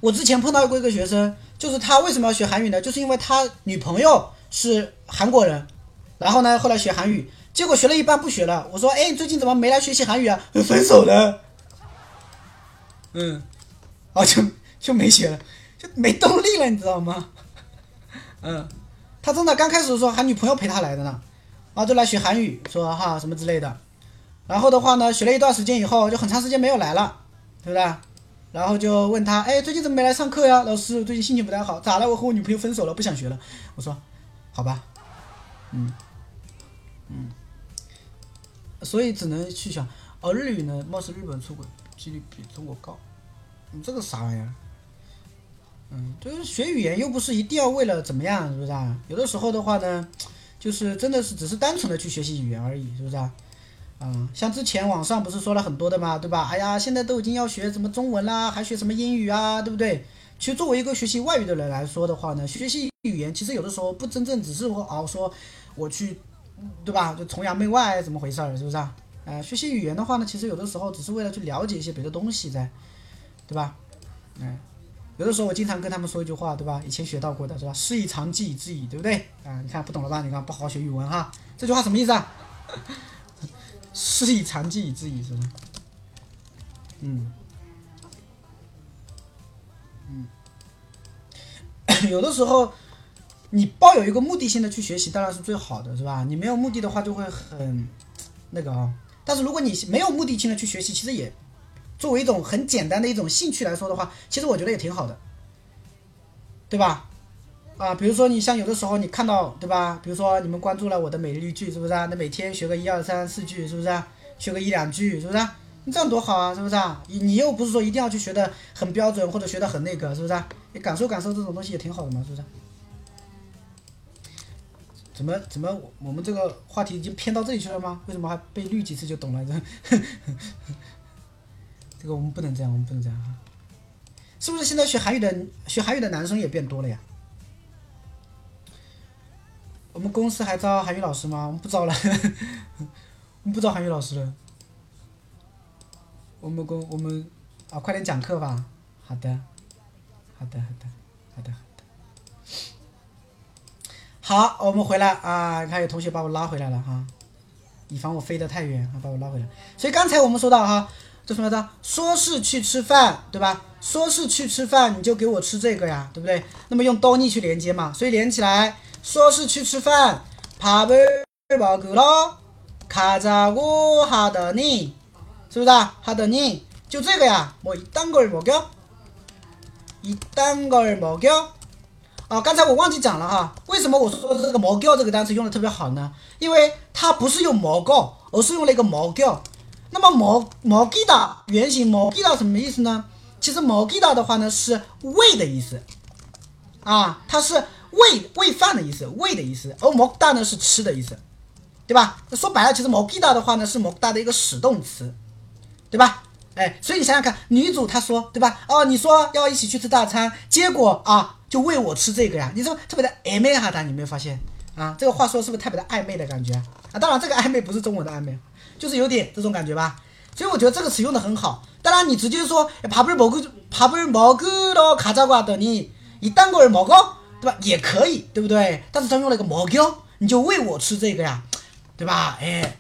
我之前碰到过一个学生，就是他为什么要学韩语呢？就是因为他女朋友是韩国人，然后呢，后来学韩语。结果学了一半不学了。我说，哎，你最近怎么没来学习韩语啊？分手了。嗯，啊，就就没学了，就没动力了，你知道吗？嗯，他真的刚开始说喊女朋友陪他来的呢，然后就来学韩语，说哈什么之类的。然后的话呢，学了一段时间以后，就很长时间没有来了，对不对？然后就问他，哎，最近怎么没来上课呀？老师，最近心情不太好，咋了？我和我女朋友分手了，不想学了。我说，好吧，嗯，嗯，所以只能去想，哦，日语呢，貌似日本出轨几率比中国高，你这个啥玩意儿？嗯，就是学语言又不是一定要为了怎么样，是不是啊？有的时候的话呢，就是真的是只是单纯的去学习语言而已，是不是啊？嗯，像之前网上不是说了很多的嘛，对吧？哎呀，现在都已经要学什么中文啦，还学什么英语啊，对不对？其实作为一个学习外语的人来说的话呢，学习语言其实有的时候不真正只是说哦，说我去，对吧？就崇洋媚外怎么回事儿，是不是啊？呃，学习语言的话呢，其实有的时候只是为了去了解一些别的东西在，对吧？嗯，有的时候我经常跟他们说一句话，对吧？以前学到过的是吧？师以长技以制夷，对不对？啊，你看不懂了吧？你看不好好学语文哈，这句话什么意思啊？师以长技以制夷，是吧？嗯，嗯，有的时候你抱有一个目的性的去学习，当然是最好的，是吧？你没有目的的话，就会很那个啊。但是如果你没有目的性的去学习，其实也作为一种很简单的一种兴趣来说的话，其实我觉得也挺好的，对吧？啊，比如说你像有的时候你看到对吧？比如说你们关注了我的每日句是不是啊？那每天学个一二三四句是不是啊？学个一两句是不是啊？你这样多好啊，是不是啊？你你又不是说一定要去学的很标准或者学的很那个，是不是啊？你感受感受这种东西也挺好的嘛，是不是？怎么怎么我们这个话题已经偏到这里去了吗？为什么还被绿几次就懂了？这 这个我们不能这样，我们不能这样啊！是不是现在学韩语的学韩语的男生也变多了呀？我们公司还招韩语老师吗？我们不招了，我们不招韩语老师了。我们公我们啊，快点讲课吧。好的，好的，好的，好的，好的。好，我们回来啊！看有同学把我拉回来了哈，以防我飞得太远啊，把我拉回来。所以刚才我们说到哈，这什么的，说是去吃饭，对吧？说是去吃饭，你就给我吃这个呀，对不对？那么用 doni 去连接嘛，所以连起来，说是去吃饭，밥을먹으러가자고하더니，是不是啊？하더니就这个呀，뭐이딴걸먹여이딴걸먹여 啊，刚才我忘记讲了啊，为什么我说这个毛教这个单词用的特别好呢？因为它不是用毛教，而是用了一个毛教。那么毛毛吉达原型毛吉达什么意思呢？其实毛吉达的话呢是喂的意思，啊，它是喂喂饭的意思，喂的意思。而毛达呢是吃的意思，对吧？说白了，其实毛吉达的话呢是毛达的一个使动词，对吧？哎，所以你想想看，女主她说，对吧？哦，你说要一起去吃大餐，结果啊，就喂我吃这个呀，你说特别的暧昧哈，的，你没有发现啊？这个话说是不是特别的暧昧的感觉啊？当然，这个暧昧不是中文的暧昧，就是有点这种感觉吧。所以我觉得这个词用的很好。当然，你直接说밥을먹으밥을먹으러가자고하더니이딴걸먹어对吧？也可以，对不对？但是他用了一个먹여你就喂我吃这个呀，对吧？哎，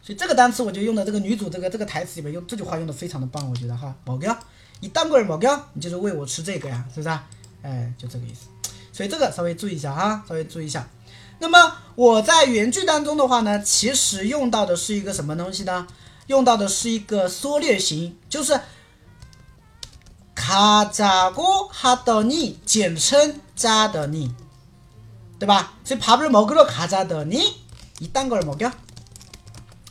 所以这个单词我觉得用的这个女主这个这个台词里面用这句话用的非常的棒，我觉得哈，먹여이딴걸먹여你就是喂我吃这个呀，是不是啊？ 哎，就这个意思。所以这个稍微注意一下哈，稍微注意一下。那么我在原句当中的话呢，其实用到的是一个什么东西呢？用到的是一个缩略型，就是가자고하더니简称加的你，对吧？所以밥을먹으러가자더니이딴걸먹여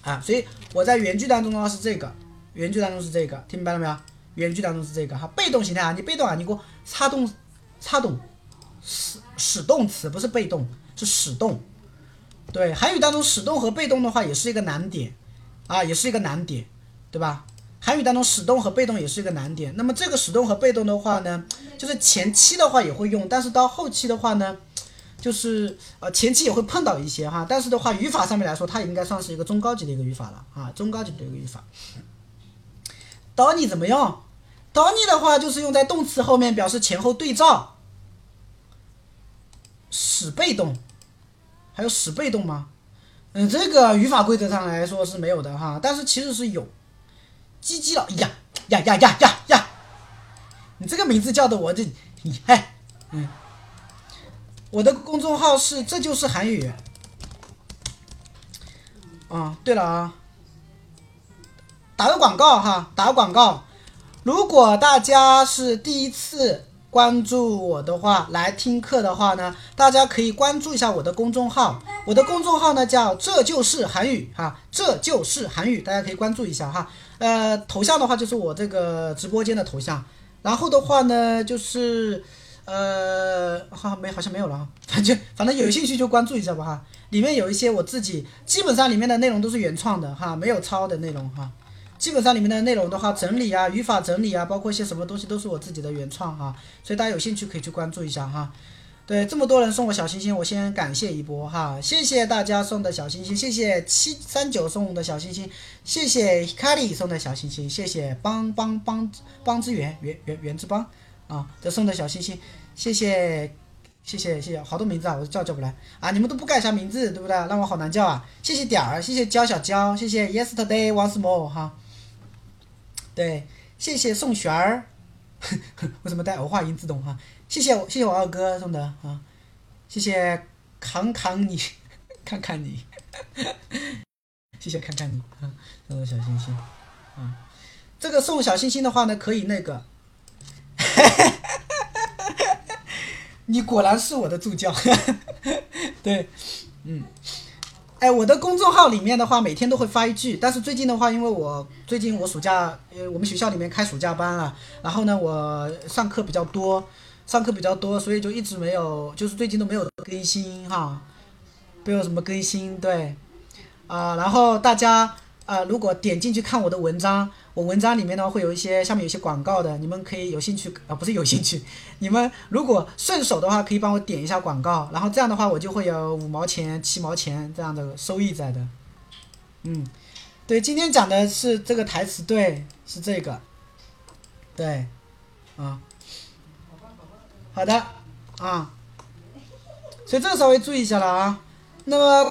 啊，所以我在原句当中的话是这个，原句当中是这个，听明白了没有？原句当中是这个哈，被动形态啊，你被动啊，你给我擦动， 擦动，使使动词不是被动，是使动。对，韩语当中使动和被动的话也是一个难点。啊，也是一个难点，对吧？韩语当中使动和被动也是一个难点。那么这个使动和被动的话呢，就是前期的话也会用，但是到后期的话呢，就是呃前期也会碰到一些哈。但是的话，语法上面来说，它应该算是一个中高级的一个语法了啊，中高级的一个语法。导你怎么用？Sony 的话就是用在动词后面，表示前后对照。使被动，还有使被动吗？嗯，这个语法规则上来说是没有的哈，但是其实是有。鸡鸡了呀呀呀呀呀呀！你这个名字叫的我这，你嗨，嗯，我的公众号是这就是韩语。啊，对了啊，打个广告哈，打个广告，如果大家是第一次。关注我的话，来听课的话呢，大家可以关注一下我的公众号。我的公众号呢叫这就是韩语哈，这就是韩语，大家可以关注一下哈。呃，头像的话就是我这个直播间的头像，然后的话呢就是呃，好没好像没有了哈，反正反正有兴趣就关注一下吧哈。里面有一些我自己，基本上里面的内容都是原创的哈，没有抄的内容哈。基本上里面的内容的话，整理啊，语法整理啊，包括一些什么东西都是我自己的原创哈，所以大家有兴趣可以去关注一下哈。对，这么多人送我小心心，我先感谢一波哈，谢谢大家送的小心心，谢谢七三九送的小心心，谢谢卡里送的小心心，谢谢帮帮帮帮之源源源源之帮啊这送的小心心，谢谢谢谢谢谢，好多名字啊，我叫叫不来啊，你们都不改一下名字对不对？让我好难叫啊，谢谢点儿，谢谢娇小娇，谢谢 yesterday once more 哈。对，谢谢宋璇儿，为什么带儿化音自动哈？谢谢谢谢我二哥送的啊，谢谢扛扛你，看看你，谢谢看看你啊，送的小星星啊，这个送小星星的话呢，可以那个，你果然是我的助教。对，嗯，哎，我的公众号里面的话，每天都会发一句，但是最近的话，因为我最近我暑假，呃，我们学校里面开暑假班了，然后呢，我上课比较多，上课比较多，所以就一直没有，就是最近都没有更新哈，没有什么更新，对，啊，然后大家。啊，如果点进去看我的文章，我文章里面呢会有一些下面有一些广告的，你们可以有兴趣啊，不是有兴趣，你们如果顺手的话，可以帮我点一下广告，然后这样的话我就会有五毛钱、七毛钱这样的收益在的。嗯，对，今天讲的是这个台词，对，是这个，对，啊，好的，啊，所以这个稍微注意一下了啊，那么。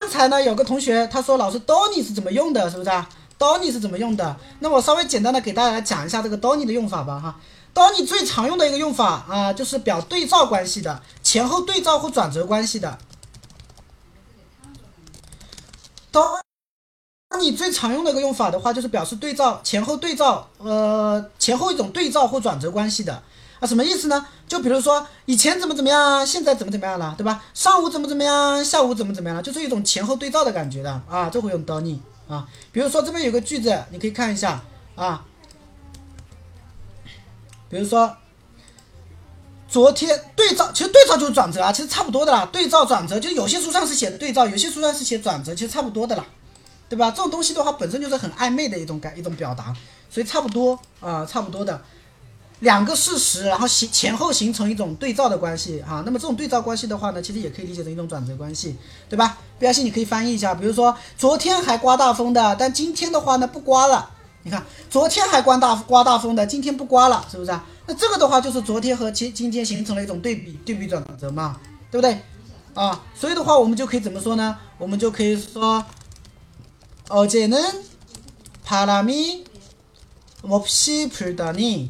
刚才呢，有个同学他说：“老师，Donny 是怎么用的？是不是啊？Donny 是怎么用的？那我稍微简单的给大家讲一下这个 Donny 的用法吧。哈，Donny 最常用的一个用法啊，就是表对照关系的，前后对照或转折关系的。Donny 最常用的一个用法的话，就是表示对照前后对照，呃，前后一种对照或转折关系的。”啊，什么意思呢？就比如说以前怎么怎么样，现在怎么怎么样了，对吧？上午怎么怎么样，下午怎么怎么样了，就是一种前后对照的感觉的啊，这会用 Dony 啊。比如说这边有个句子，你可以看一下啊。比如说昨天对照，其实对照就是转折啊，其实差不多的啦。对照转折，就有些书上是写的对照，有些书上是写转折，其实差不多的啦，对吧？这种东西的话，本身就是很暧昧的一种感一种表达，所以差不多啊，差不多的。两个事实，然后形前后形成一种对照的关系啊。那么这种对照关系的话呢，其实也可以理解成一种转折关系，对吧？不要信，你可以翻译一下，比如说昨天还刮大风的，但今天的话呢不刮了。你看，昨天还刮大刮大风的，今天不刮了，是不是啊？那这个的话就是昨天和今今天形成了一种对比对比转折嘛，对不对？啊，所以的话我们就可以怎么说呢？我们就可以说，어제는바람이없이불더니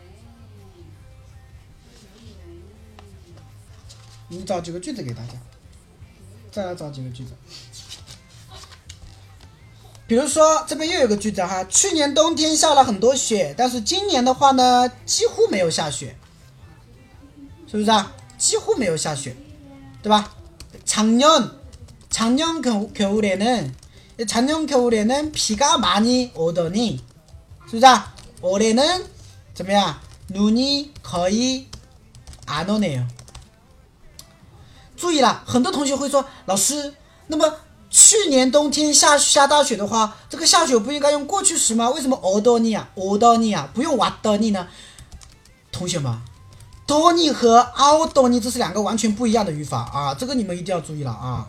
你找几个句子给大家，再来找几个句子。比如说这边又有个句子哈，去年冬天下了很多雪，但是今年的话呢，几乎没有下雪，是不是啊？几乎没有下雪，对吧？작년작년겨겨울에는작년겨울에는비가많이오더 니， 是不是啊？올해는怎么样？눈이거의안오네 요。 注意了，很多同学会说，老师，那么去年冬天下下大雪的话，这个下雪不应该用过去时吗？为什么오더尼啊，오더尼啊，不用왔더尼呢？同学们，더尼和아오더尼这是两个完全不一样的语法啊，这个你们一定要注意了啊。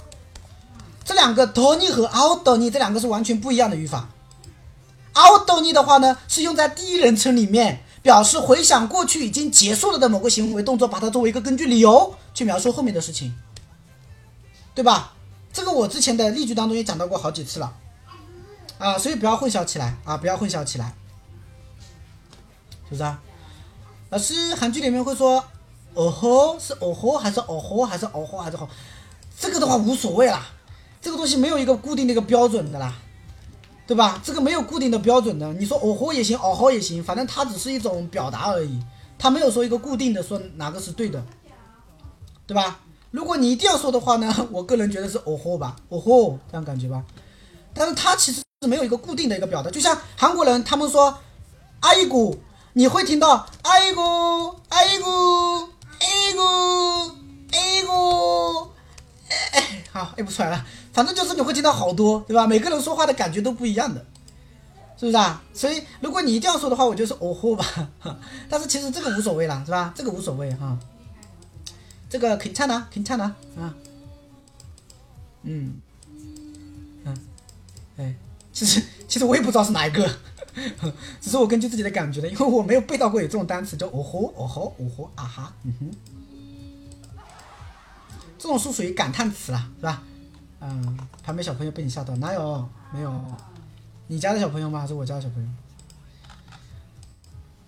这两个더尼和아오더尼这两个是完全不一样的语法。아오더尼的话呢，是用在第一人称里面。 表示回想过去已经结束了的某个行为动作，把它作为一个根据理由去描述后面的事情，对吧？这个我之前的例句当中也讲到过好几次了，啊，所以不要混淆起来啊，不要混淆起来，是不是啊？老师，韩剧里面会说“哦吼”是“哦吼”还是“哦吼”还是“哦吼”还是“吼”？这个的话无所谓啦，这个东西没有一个固定的一个标准的啦。对吧？这个没有固定的标准的，你说哦吼也行，哦吼也行，反正它只是一种表达而已，它没有说一个固定的说哪个是对的，对吧？如果你一定要说的话呢，我个人觉得是哦吼吧，哦吼这样感觉吧。但是它其实是没有一个固定的一个表达，就像韩国人他们说爱国，你会听到爱国爱国爱国爱国，哎，好，哎不出来了。反正就是你会听到好多，对吧？每个人说话的感觉都不一样的，是不是啊？所以如果你一定要说的话，我就是哦吼吧。但是其实这个无所谓了，是吧？这个无所谓哈。这个可以唱的，可以唱的啊。嗯，嗯，哎，其实其实我也不知道是哪一个，只是我根据自己的感觉的，因为我没有背到过有这种单词，叫哦吼哦吼哦吼啊哈，嗯哼，这种是属于感叹词了，是吧？嗯，旁边小朋友被你吓到，哪有？没有，你家的小朋友吗？还是我家的小朋友？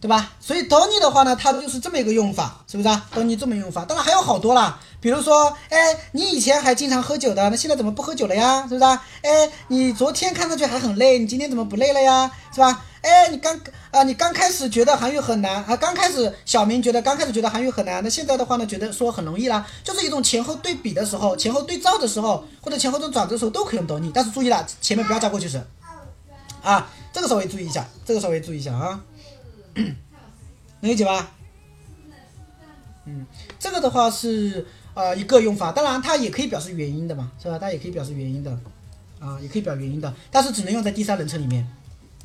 对吧？所以 Tony 的话呢，它就是这么一个用法，是不是啊？Tony 这么用法，当然还有好多啦，比如说，哎，你以前还经常喝酒的，那现在怎么不喝酒了呀？是不是啊？哎，你昨天看上去还很累，你今天怎么不累了呀？是吧？哎，你刚啊，你刚开始觉得韩语很难啊，刚开始小明觉得刚开始觉得韩语很难，那现在的话呢，觉得说很容易啦，就是一种前后对比的时候，前后对照的时候，或者前后这种转折的时候都可以用 Tony，但是注意了，前面不要加过去式，啊，这个稍微注意一下，这个稍微注意一下啊。能理解吧？嗯，这个的话是呃一个用法，当然它也可以表示原因的嘛，是吧？它也可以表示原因的，啊，也可以表原因的，但是只能用在第三人称里面。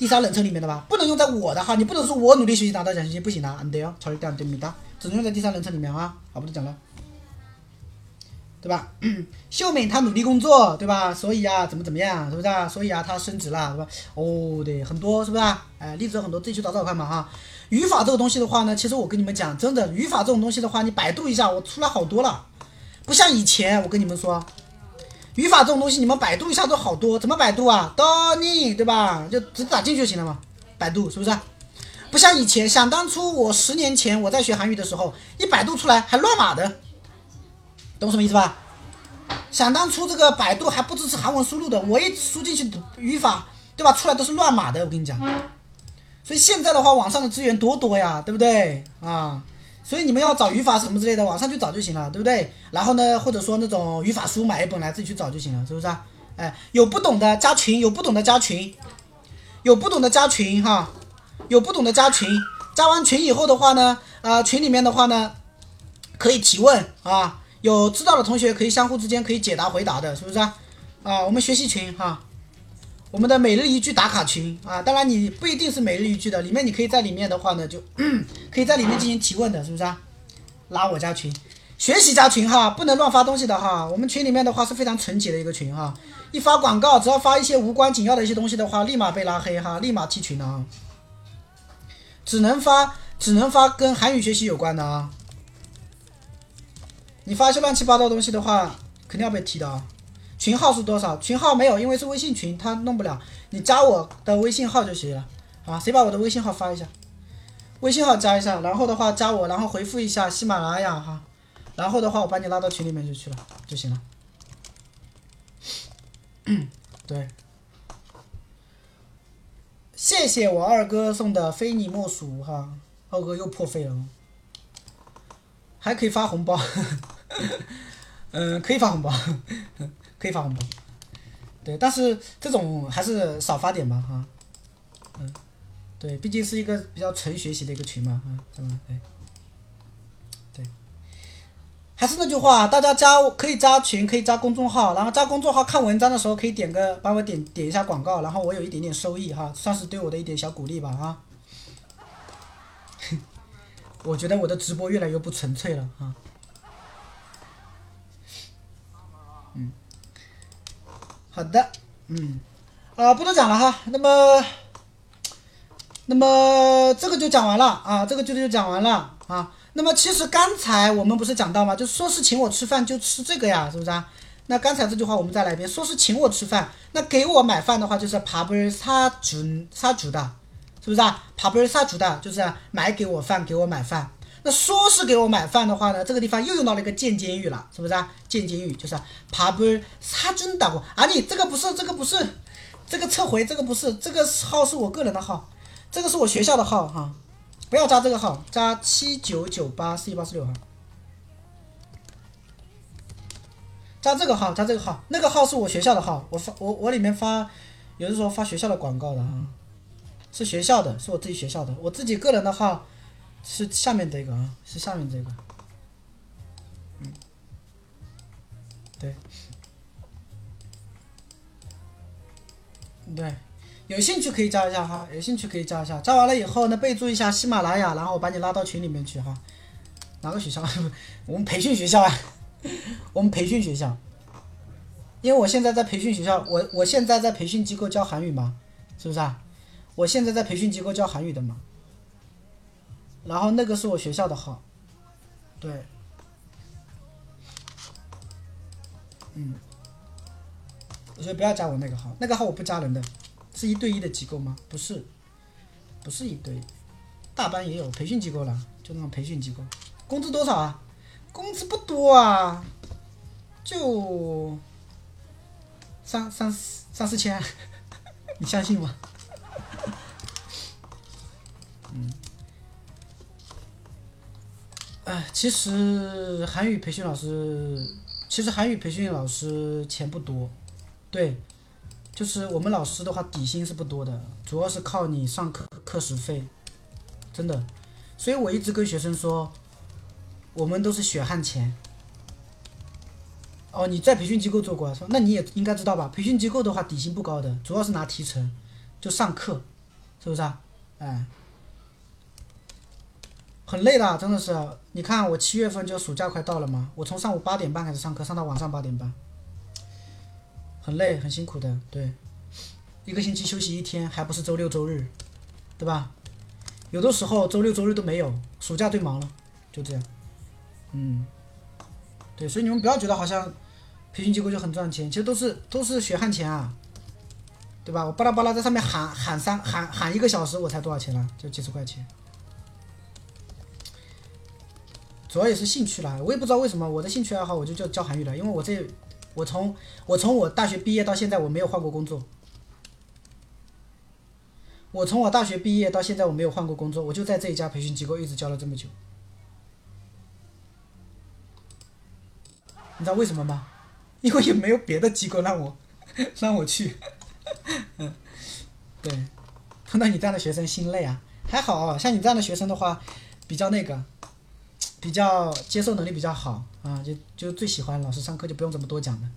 第三人称里面的吧，不能用在我的哈，你不能说我努力学习拿到奖学金，不行的，안돼요절대안됩니다只能用在第三人称里面啊，好，不讲了，对吧？秀美她努力工作，对吧？所以啊，怎么怎么样，是不是啊？所以啊，她升职了，是吧？哦，对，很多，是不是啊？哎，例子有很多，自己去找找看嘛哈。语法这个东西的话呢，其实我跟你们讲，真的，语法这种东西的话，你百度一下，我出来好多了，不像以前，我跟你们说， 语法这种东西，你们百度一下都好多，怎么百度啊？Doni，对吧？就直接打进去就行了嘛，百度是不是？不像以前，想当初我十年前我在学韩语的时候，一百度出来还乱码的，懂什么意思吧？想当初这个百度还不支持韩文输入的，我一输进去语法，对吧？出来都是乱码的，我跟你讲。所以现在的话，网上的资源多多呀，对不对啊？所以你们要找语法什么之类的，网上去找就行了，对不对？然后呢，或者说那种语法书买一本来自己去找就行了，是不是啊？哎，有不懂的加群，有不懂的加群，有不懂的加群哈，有不懂的加群。加完群以后的话呢，啊，群里面的话呢，可以提问啊，有知道的同学可以相互之间可以解答回答的，是不是啊？啊，我们学习群哈。我们的每日一句打卡群啊，当然你不一定是每日一句的，里面你可以在里面的话呢，就 可以在里面进行提问的，是不是啊？拉我加群，学习加群哈，不能乱发东西的哈。我们群里面的话是非常纯洁的一个群哈，一发广告，只要发一些无关紧要的一些东西的话，立马被拉黑哈，立马踢群的啊。只能发，只能发跟韩语学习有关的啊。你发一些乱七八糟东西的话，肯定要被踢的啊。群号是多少？群号没有，因为是微信群，他弄不了。你加我的微信号就行了。啊，谁把我的微信号发一下？微信号加一下，然后的话加我，然后回复一下喜马拉雅哈，然后的话我把你拉到群里面就去了就行了。对，谢谢我二哥送的非你莫属哈，二哥又破费了，还可以发红包，嗯，可以发红包。可以发红包，对，但是这种还是少发点吧，哈，嗯，对，毕竟是一个比较纯学习的一个群嘛，啊，是吧？对，对，还是那句话，大家加可以加群，可以加公众号，然后加公众号看文章的时候可以点个帮我点点一下广告，然后我有一点点收益哈，算是对我的一点小鼓励吧，啊，我觉得我的直播越来越不纯粹了，啊。好的，嗯，啊，不多讲了哈。那么，那么这个就讲完了啊，这个就就讲完了啊。那么其实刚才我们不是讲到吗？就说是请我吃饭就吃这个呀，是不是啊？那刚才这句话我们再来一遍，说是请我吃饭，那给我买饭的话就是밥을사준사주的，是不是啊？밥을사주的，就是买给我饭，给我买饭。 那说是给我买饭的话呢，这个地方又用到了一个间接语了，是不是啊？间接语就是爬坡擦肩而过。啊，你这个不是，这个不是，这个撤回，这个不是，这个号是我个人的号，这个是我学校的号哈，不要加这个号，加七九九八四一八四六哈，加这个号，加这个号，那个号是我学校的号，我发我我里面发，有的时候发学校的广告的啊，是学校的，是我自己学校的，我自己个人的号。是下面这个啊，是下面这个，嗯，对，对，有兴趣可以加一下哈，有兴趣可以加一下，加完了以后呢，备注一下喜马拉雅，然后我把你拉到群里面去哈。哪个学校？我们培训学校啊，我们培训学校。因为我现在在培训学校，我我现在在培训机构教韩语嘛，是不是啊？我现在在培训机构教韩语的嘛。然后那个是我学校的号，对，嗯，我觉得不要加我那个号，那个号我不加人的，是一对一的机构吗？不是，不是一对，大班也有培训机构了，就那种培训机构，工资多少啊？工资不多啊，就三三四三四千，你相信吗？嗯。哎，其实韩语培训老师，其实韩语培训老师钱不多，对，就是我们老师的话底薪是不多的，主要是靠你上课课时费，真的，所以我一直跟学生说，我们都是血汗钱。哦，你在培训机构做过，说那你也应该知道吧？培训机构的话底薪不高的，主要是拿提成，就上课，是不是啊？哎。很累的，真的是。你看，我七月份就暑假快到了嘛，我从上午八点半开始上课，上到晚上八点半，很累，很辛苦的。对，一个星期休息一天，还不是周六周日，对吧？有的时候周六周日都没有，暑假最忙了，就这样。嗯，对，所以你们不要觉得好像培训机构就很赚钱，其实都是都是血汗钱啊，对吧？我巴拉巴拉在上面喊喊三喊喊一个小时，我才多少钱了？就几十块钱。主要也是兴趣啦，我也不知道为什么我的兴趣爱好我就叫教韩语了，因为我这我从我从我大学毕业到现在我没有换过工作，我从我大学毕业到现在我没有换过工作，我就在这一家培训机构一直教了这么久，你知道为什么吗？因为也没有别的机构让我 让我去，对，碰到你这样的学生心累啊，还好像你这样的学生的话比较那个。比较接受能力比较好啊，就就最喜欢老师上课就不用这么多讲的，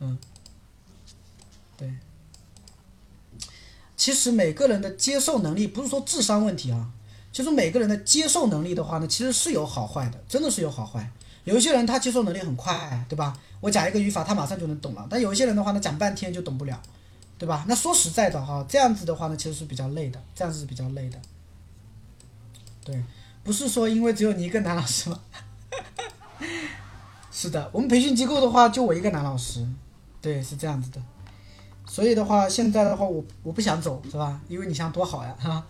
嗯，对。其实每个人的接受能力不是说智商问题啊，就是每个人的接受能力的话呢，其实是有好坏的，真的是有好坏。有一些人他接受能力很快，对吧？我讲一个语法他马上就能懂了，但有一些人的话呢，讲半天就懂不了，对吧？那说实在的哈，这样子的话呢，其实是比较累的，这样子是比较累的，对。不是说因为只有你一个男老师吗？是的，我们培训机构的话就我一个男老师，对，是这样子的。所以的话，现在的话我我不想走，是吧？因为你想多好呀，是吧。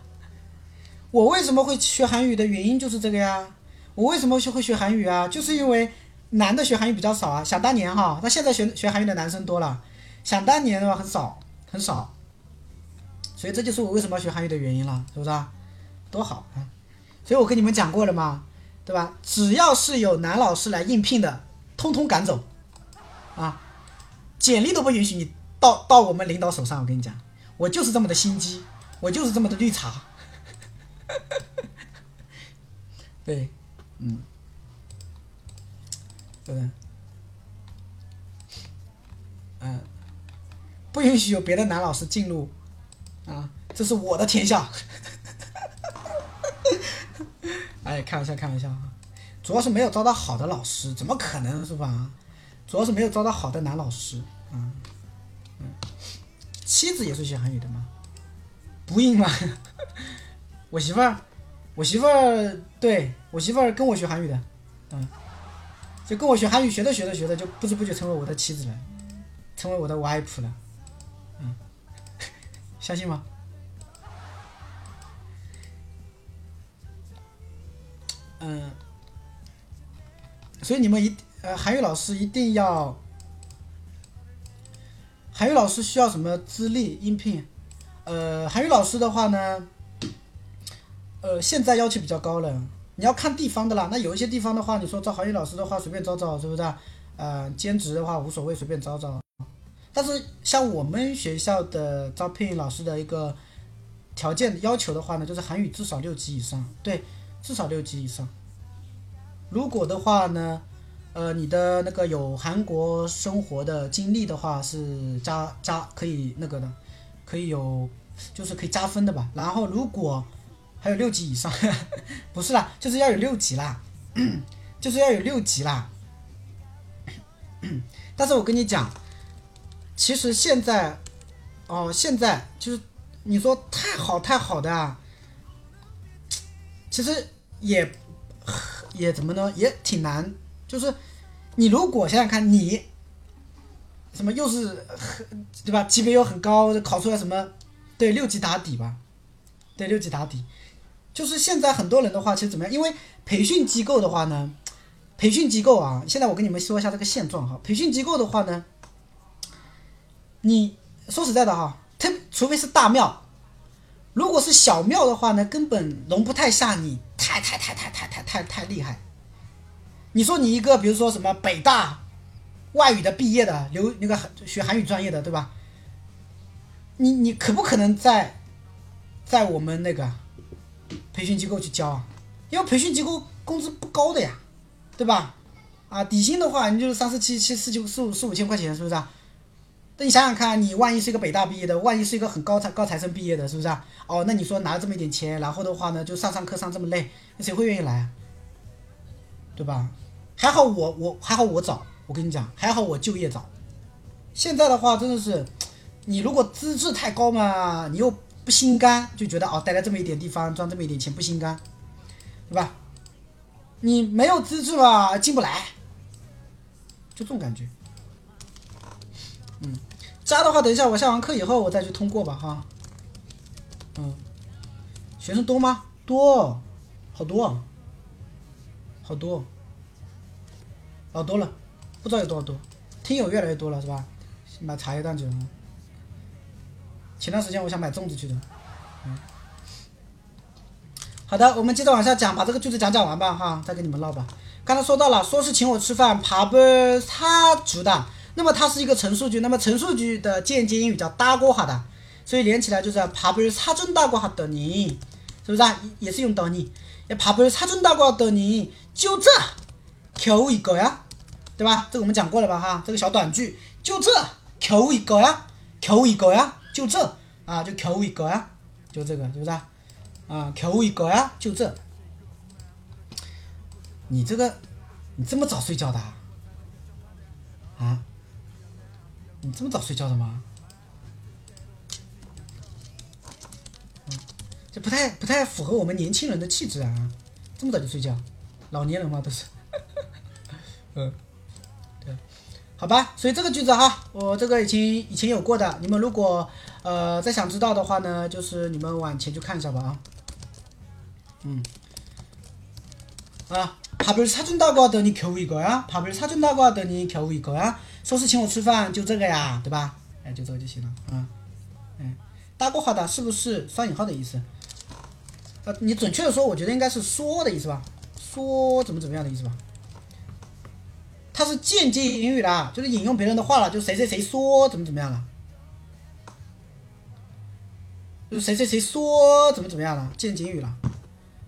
我为什么会学韩语的原因就是这个呀？我为什么学会学韩语啊？就是因为男的学韩语比较少啊。想当年哈，那现在学学韩语的男生多了，想当年的话很少很少。所以这就是我为什么要学韩语的原因了，是不是啊？多好啊！所以我跟你们讲过了嘛，对吧？只要是有男老师来应聘的，通通赶走，啊，简历都不允许你到到我们领导手上。我跟你讲，我就是这么的心机，我就是这么的绿茶。对，嗯，对不对？嗯，不允许有别的男老师进入，啊，这是我的天下。哎，开玩笑，开玩笑啊，主要是没有招到好的老师，怎么可能是吧？主要是没有招到好的男老师，嗯嗯，妻子也是学韩语的吗？不应吗？我媳妇儿，我媳妇儿，对我媳妇儿跟我学韩语的，嗯，就跟我学韩语，学着学着学着，就不知不觉成为我的妻子了，成为我的 wife 了，嗯，相信吗？嗯，所以你们一呃韩语老师一定要，韩语老师需要什么资历应聘？呃，韩语老师的话呢，呃，现在要求比较高了，你要看地方的啦。那有一些地方的话，你说招韩语老师的话，随便招招，是不是？呃，兼职的话无所谓，随便招招。但是像我们学校的招聘老师的一个条件要求的话呢，就是韩语至少六级以上，对。至少六级以上。如果的话呢，呃，你的那个有韩国生活的经历的话，是加加可以那个的，可以有，就是可以加分的吧。然后如果还有六级以上，不是啦，就是要有六级啦，就是要有六级啦。但是我跟你讲，其实现在，哦，现在就是你说太好太好的啊，其实也也怎么呢，也挺难。就是你如果想想看，你什么又是对吧，级别又很高，考出来什么对六级打底吧，对六级打底。就是现在很多人的话，其实怎么样？因为培训机构的话呢，培训机构啊，现在我跟你们说一下这个现状哈。培训机构的话呢，你说实在的哈，特除非是大庙，如果是小庙的话呢，根本容不太下你，太太太太太太太太厉害。你说你一个，比如说什么北大外语的毕业的，留那个学韩语专业的，对吧？你你可不可能在在我们那个培训机构去教啊？因为培训机构工资不高的呀，对吧？啊，底薪的话，你就是三四七七四九四五四五千块钱，是不是啊？那你想想看，你万一是一个北大毕业的，万一是一个很高材高材生毕业的，是不是啊？哦，那你说拿了这么一点钱，然后的话呢，就上上课上这么累，那谁会愿意来啊？对吧？还好我我还好我早，我跟你讲，还好我就业早。现在的话真的是，你如果资质太高嘛，你又不心甘，就觉得哦，待在这么一点地方赚这么一点钱不心甘，对吧？你没有资质吧，进不来，就这种感觉。加的话，等一下我下完课以后我再去通过吧，哈。嗯，学生多吗？多，好多，好多。老多了，不知道有多少多，听友越来越多了是吧？买茶叶蛋去了。前段时间我想买粽子去的。嗯。好的，我们接着往下讲，把这个句子讲讲完吧哈，再跟你们唠吧。刚才说到了，说是请我吃饭，爬不他煮的，那么它是一个陈述句，那么陈述句的间接英语叫搭过哈的，所以连起来就是爬不他准搭过哈的你，是不是啊？也是用的你，也爬不他准搭过的你，就这。扣一个呀，对吧？这个我们讲过了吧？哈，这个小短句就这，扣一个呀，扣一个呀，就这啊，就扣一个呀，就这个，是不是啊？啊，扣一个呀，就这。你这个，你这么早睡觉的？啊？你这么早睡觉的吗？嗯，这不太不太符合我们年轻人的气质啊！这么早就睡觉，老年人嘛都是。嗯，对，好吧，所以这个句子哈，我这个已经以前有过的，你们如果呃再想知道的话呢，就是你们往前去看一下吧啊。嗯，啊，怕不是差准大瓜等你扣一个呀，怕不是差准大瓜等你扣一个呀，说是请我吃饭就这个呀，对吧？哎，就这个就行了啊。嗯，大过好的是不是双引号的意思？呃，你准确的说，我觉得应该是说的意思吧，说怎么怎么样的意思吧。它是间接引语啦，就是引用别人的话了，就谁谁谁说怎么怎么样了，就谁谁谁说怎么怎么样了，间接引语了，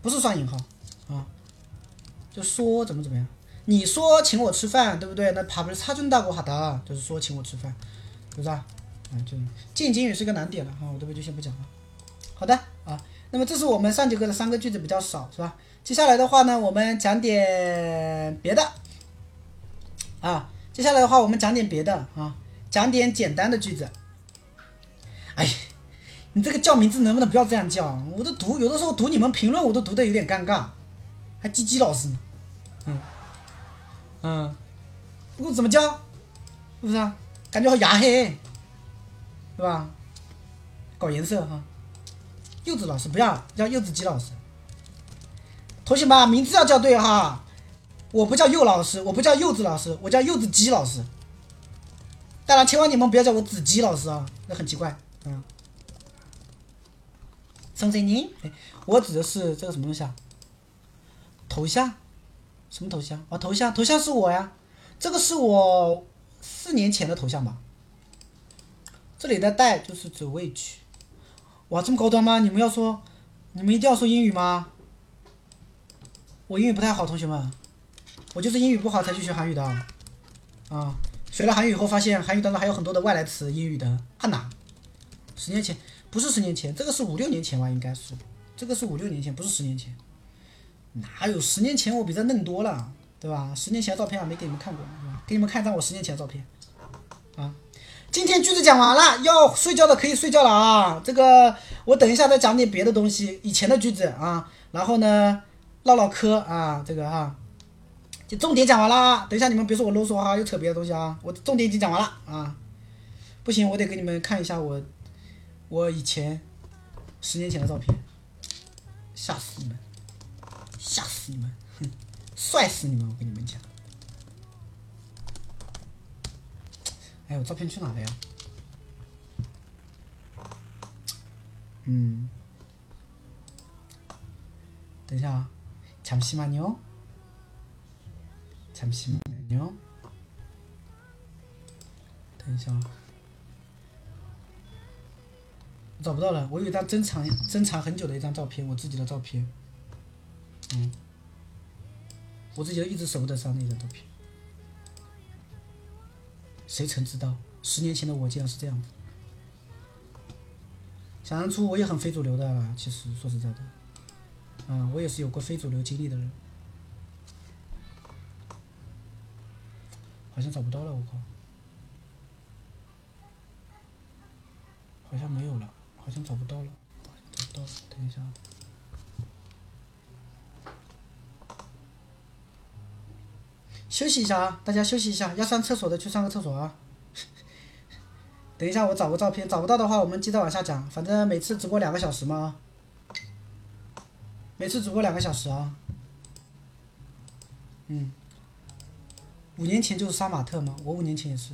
不是双引号啊，就说怎么怎么样。你说请我吃饭，对不对？那怕不是差准大过哈的，就是说请我吃饭，是不是啊？啊，就间接语是个难点了哈，我这边就先不讲了。好的啊，那么这是我们上节课的三个句子比较少，是吧？接下来的话呢，我们讲点别的。啊，接下来的话，我们讲点别的啊，讲点简单的句子。哎，你这个叫名字能不能不要这样叫？我都读，有的时候读你们评论，我都读的有点尴尬，还鸡鸡老师呢。嗯嗯，不过怎么叫？是不是啊？感觉好牙黑，是吧？搞颜色哈。柚子老师不要叫柚子鸡老师。同学们，名字要叫对哈。我不叫柚老师，我不叫柚子老师，我叫柚子鸡老师。当然，千万你们不要叫我子鸡老师啊，那很奇怪。嗯。什么你？哎，我指的是这个什么东西啊？头像？什么头像？哦，头像，头像是我呀。这个是我四年前的头像吧？这里的带就是指位区。哇，这么高端吗？你们要说，你们一定要说英语吗？我英语不太好，同学们。我就是英语不好才去学韩语的，啊，学了韩语以后发现韩语当中还有很多的外来词，英语的很难，十年前不是十年前，这个是五六年前吧，应该是，这个是五六年前，不是十年前。哪有十年前我比这嫩多了，对吧？十年前的照片还没给你们看过，对吧？给你们看一张我十年前的照片，啊。今天句子讲完了，要睡觉的可以睡觉了啊。这个我等一下再讲点别的东西，以前的句子啊，然后呢唠唠嗑啊，这个啊，就重点讲完了。等一下你们别说我啰嗦哈，又扯别的东西啊，我重点已经讲完了啊。不行，我得给你们看一下我我以前十年前的照片，吓死你们，吓死你们，哼，帅死你们！我跟你们讲。哎，我照片去哪了呀？嗯，等一下啊，잠시만 요， 잠시만 요， 等一下啊，我找不到了。我有一张珍藏珍藏很久的一张照片，我自己的照片。 嗯，我自己一直舍不得删那张照片。谁曾知道，十年前的我竟然是这样子。想当初我也很非主流的，其实说实在的，嗯，我也是有过非主流经历的人。好像找不到了，我靠，好像没有了，好像找不到了，找不到了，等一下。休息一下啊，大家休息一下，要上厕所的去上个厕所啊。等一下，我找个照片，找不到的话，我们接着往下讲。反正每次直播两个小时嘛，每次直播两个小时啊。嗯，五年前就是杀马特吗？我五年前也是。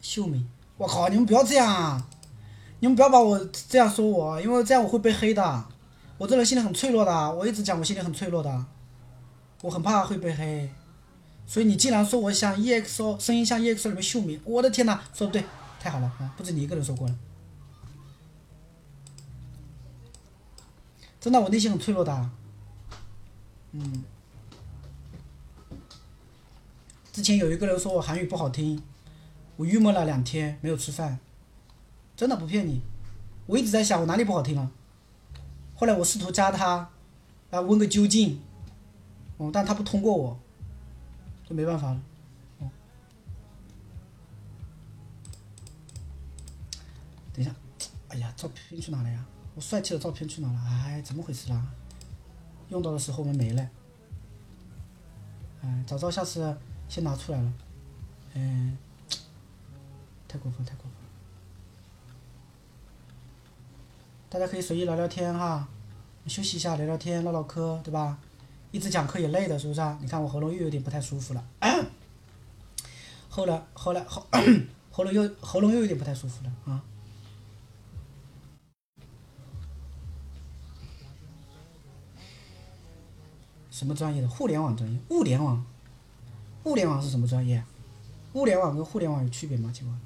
秀美，我靠！你们不要这样啊！你们不要把我这样说我，因为这样我会被黑的。我这人心里很脆弱的，我一直讲我心里很脆弱的。我很怕会被黑，所以你竟然说我像 EXO 声音像 EXO 里面秀敏，我的天哪，说的对，太好了啊！不止你一个人说过了，真的，我内心很脆弱的。嗯，之前有一个人说我韩语不好听，我郁闷了两天，没有吃饭，真的不骗你，我一直在想我哪里不好听了，后来我试图加他，啊，问个究竟。哦，但他不通过我，就没办法了。哦，等一下，哎呀，照片去哪了呀？我帅气的照片去哪了？哎，怎么回事啦？用到的时候我们没了。哎，早知道下次先拿出来了。嗯，太过分，太过分。大家可以随意聊聊天哈，休息一下，聊聊天，唠唠嗑，对吧？一直讲课也累的，是不是啊？你看我喉咙又有点不太舒服了，后来后来喉 喉咙又喉咙又有点不太舒服了啊。什么专业的？互联网专业？物联网？物联网是什么专业？物联网跟互联网有区别吗？请问？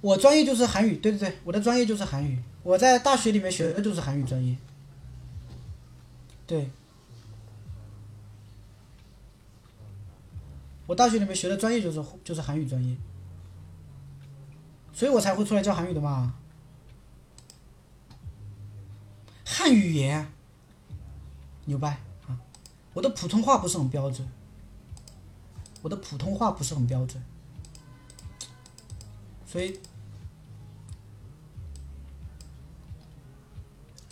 我专业就是韩语，对对对，我的专业就是韩语。我在大学里面学的就是韩语专业。对，我大学里面学的专业就是就是韩语专业，所以我才会出来教韩语的嘛。汉语言，牛掰啊！我的普通话不是很标准，我的普通话不是很标准，所以。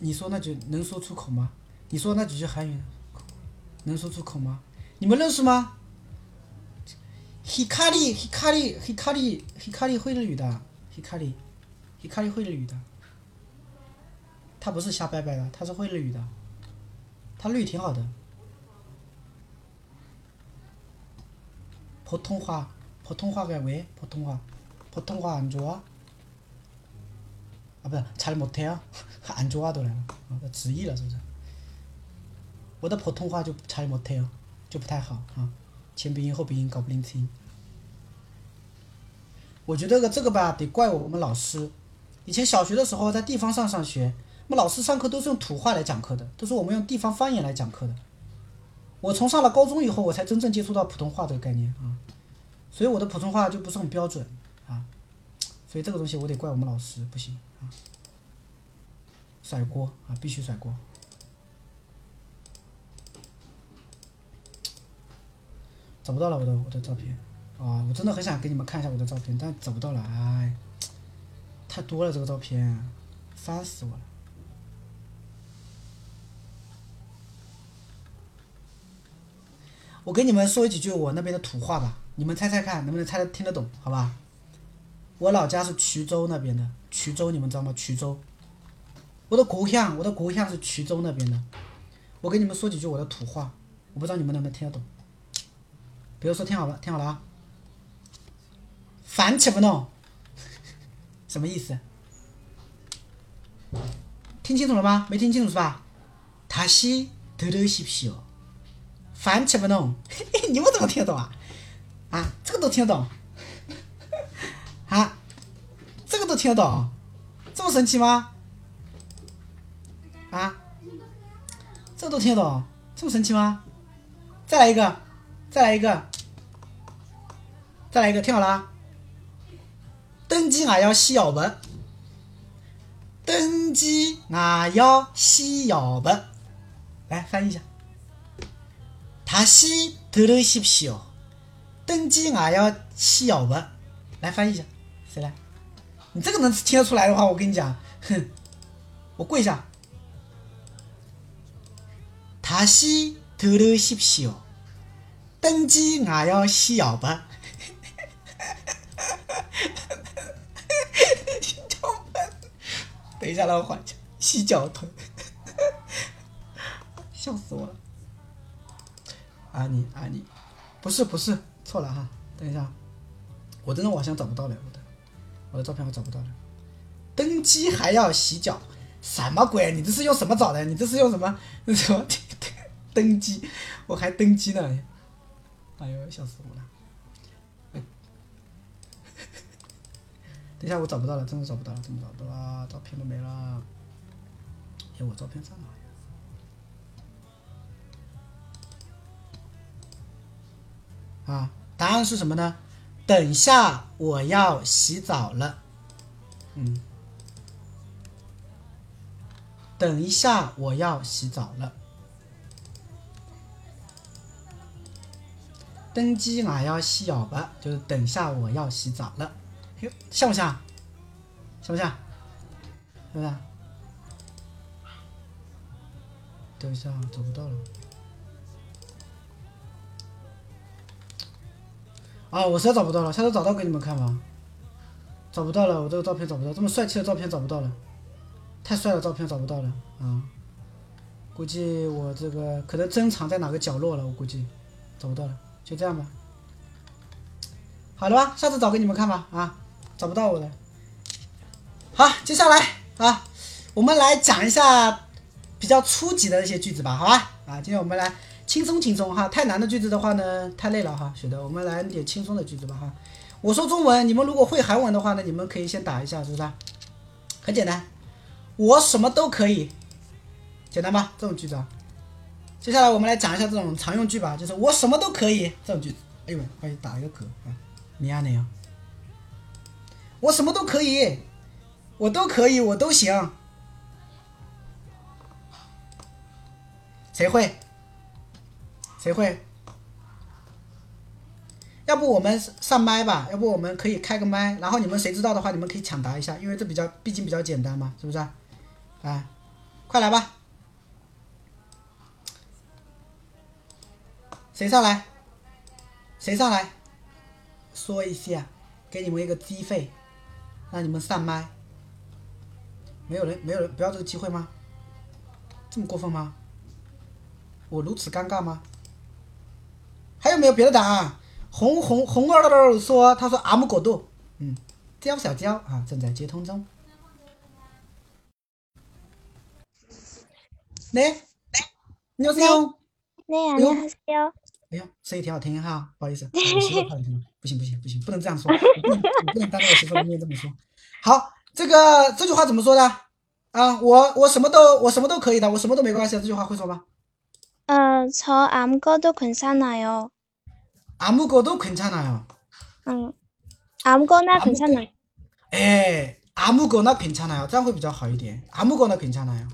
你说那句能说出口吗？你说那几句韩语能说出口吗？你们认识吗？Hikari，Hikari，Hikari，Hikari 会日语的，Hikari，Hikari 会日语的。他不是瞎掰掰的，他是会日语的，他日语挺好的。普通话，普通话该喂，普通话，普通话안좋 아？ 啊，不是，잘못해요안좋아도 래， 直译了是不是？我的普通话就잘못해 요， 就不太好啊，前鼻音后鼻音搞不清。我觉得个这个吧，得怪我们老师。以前小学的时候在地方上上学，我们老师上课都是用土话来讲课的，都是我们用地方方言来讲课的。 我从上了高中以后，我才真正接触到普通话这个概念啊，所以我的普通话就不是很标准啊， 所以这个东西我得怪我们老师不行啊，甩锅啊，必须甩锅。找不到了我的我的照片啊！我真的很想给你们看一下我的照片，但找不到了，哎，太多了这个照片，烦死我了。我给你们说几句我那边的土话吧，你们猜猜看能不能猜得听得懂？好吧？我老家是衢州那边的，衢州你们知道吗？衢州，我的故乡，我的故乡是衢州那边的。我跟你们说几句我的土话，我不知道你们能不能听得懂。比如说，听好了，听好了啊！饭吃不浓，什么意思？听清楚了吗？没听清楚是吧？他西偷偷洗皮哦，饭吃不浓，你们怎么听得懂啊？啊，这个都听得懂？啊，这个听得懂？这么神奇吗？啊，这都听得懂？这么神奇吗？再来一个，再来一个。再来一个，听好了啊！登基俺要洗腰白，登基俺要洗腰白，来翻译一下。他洗偷偷洗皮哦，登基俺要洗腰白，来翻译一下，你这个能听得出来的话，我跟你讲，哼，我跪下。他洗偷偷洗皮哦，登基俺要洗腰白。等一下，让我缓一下。洗脚盆，笑死我了。阿尼阿尼，不是不是，错了哈。等一下，我真的好像找不到了，我的我的照片我找不到了。登机还要洗脚，什么鬼？你这是用什么找的？你这是用什么？什么登机？我还登机呢！哎呦，笑死我了。等一下，我找不到了，真的找不到了，怎么找不到了，照片都没了。哎，我照片在哪？啊，答案是什么呢？等下我要洗澡了。嗯，等一下我要洗澡了。登机我要洗脚吧，就是等下我要洗澡了。像不像？像不像？是不是？等一下，找不到了。啊，我实在找不到了，下次找到给你们看吧。找不到了，我这个照片找不到，这么帅气的照片找不到了，太帅的照片找不到了啊！估计我这个可能珍藏在哪个角落了，我估计找不到了，就这样吧。好了吧，下次找给你们看吧啊！找不到我了。好，接下来啊，我们来讲一下比较初级的那些句子吧，好吧？啊，今天我们来轻松轻松哈，太难的句子的话呢，太累了哈，学的，我们来点轻松的句子吧哈。我说中文，你们如果会韩文的话呢，你们可以先打一下，是不是？很简单，我什么都可以，简单吧？这种句子啊。接下来我们来讲一下这种常用句吧，就是我什么都可以这种句子。哎呦喂，欢迎打一个嗝啊，米亚内啊。我什么都可以，我都可以，我都行。谁会？谁会？要不我们上麦吧？要不我们可以开个麦，然后你们谁知道的话，你们可以抢答一下，因为这比较，毕竟比较简单嘛，是不是？啊，快来吧！谁上来？谁上来？说一下，给你们一个机会。让你们上麦，没有人，没有人不要这个机会吗？这么过分吗？我如此尴尬吗？还有没有别的答案？红红红儿儿说，他说阿姆果杜，嗯，焦小焦啊，正在接通中。来来，你好，你好，你好，你好，哎呀，声音挺好听哈，不好意思，我媳妇怕你听吗？不行不行不行，不能这样说，我不能我不能当着我媳妇的面这么说。好，这个这句话怎么说的啊？我我什么都我什么都可以的，我什么都没关系。这句话会说吗？ 어, 저 아무거도 괜찮아요. 아무거도 괜찮아요. 응. 아무거나 아무- 괜찮아요. 哎， 아무거나 괜찮아요. 这样会比较好一点. 아무거나 괜찮아요.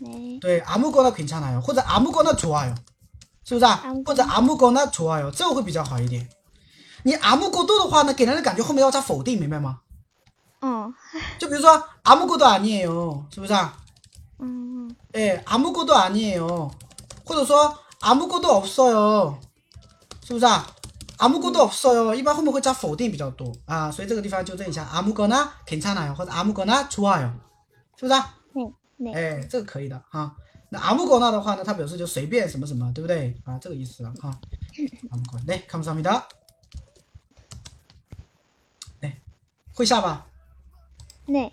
네. 对, 아무거나 괜찮아요. 或者 아무거나 좋아요. 是不是啊？ 아무거나 或者 아무거나 좋아요. 这样会比较好一点。你 아무것도 的话呢，给人的感觉后面要加否定，明白吗？ 어. 就比如说 아무것도 아니에요. 是不是啊？ 음. 예, 아무것도 아니에요. 或者说 아무것도 없어요. 是不是啊？ 아무것도 없어요. 一般后面会加否定比较多啊，所以这个地方纠正一下， 아무거나 괜찮아요 或者 아무거나 좋아요，是不是啊？ 네. 네. 哎，这个可以的哈。那 아무거나 的话呢，它表示就随便什么什么，对不对啊？这个意思了哈。아무거나 네 감사합니다。哎，会下吧？ 네.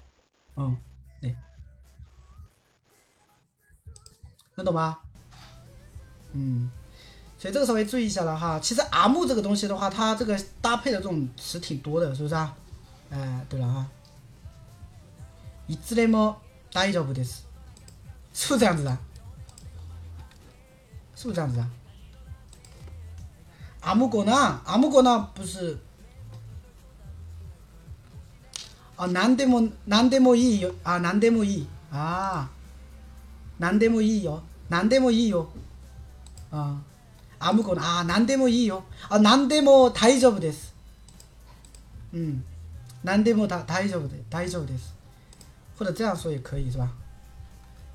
嗯，对，能懂吗？嗯， 所以这个稍微注意一下了哈。其实阿木这个东西的话，它这个搭配的这种词挺多的，是不是啊？哎，对了哈。いつでも大丈夫です，是不是这样子的？是不是这样子的？阿木果呢？阿木果呢？不是。あ、なんでも、なんでもいいよ。あ、なんでもいい。ああ。なんでもいいよ。なんでもいいよ。あ あ。あむこの、あ、なんでもいいよ。あ、なんでも大丈夫です。嗯。なんでもだ大丈夫で大丈夫です。或者这样说也可以是吧？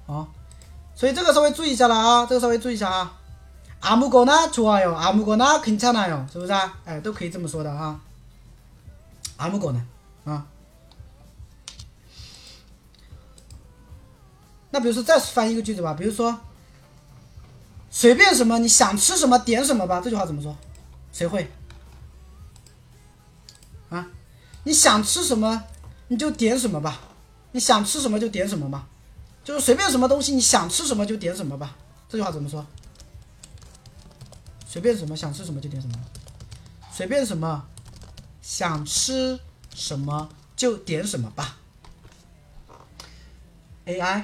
哦。所以这个稍微注意一下了啊，这个稍微注意一下啊。아무거나좋아요아무거나괜찮아요是不是啊？哎，都可以这么说的啊。아무거나啊。那比如说再翻译一个句子吧，比如说 随便什么，你想吃什么点什么吧，这句话怎么说？谁会？啊，你想吃什么你就点什么吧，你想吃什么就点什么嘛，就是随便什么东西你想吃什么就点什么吧，这句话怎么说？随便什么想吃什么就点什么，随便什么想吃什么就点什么吧。AI。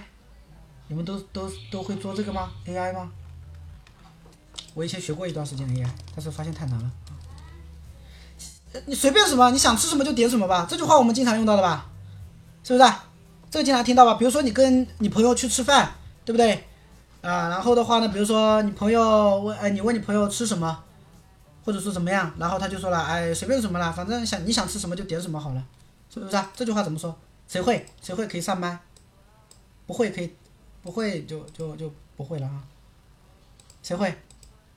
你们都都都会做这个吗？AI 吗？我以前学过一段时间 AI，但是发现太难了。你随便什么，你想吃什么就点什么吧。这句话我们经常用到的吧？是不是？这个经常听到吧？比如说你跟你朋友去吃饭，对不对？啊，然后的话呢，比如说你朋友问，哎，你问你朋友吃什么，或者说怎么样，然后他就说了，哎，随便什么了，反正想你想吃什么就点什么好了，是不是？这句话怎么说？谁会？谁会可以上麦？不会可以。不会就就就不会了啊。谁会？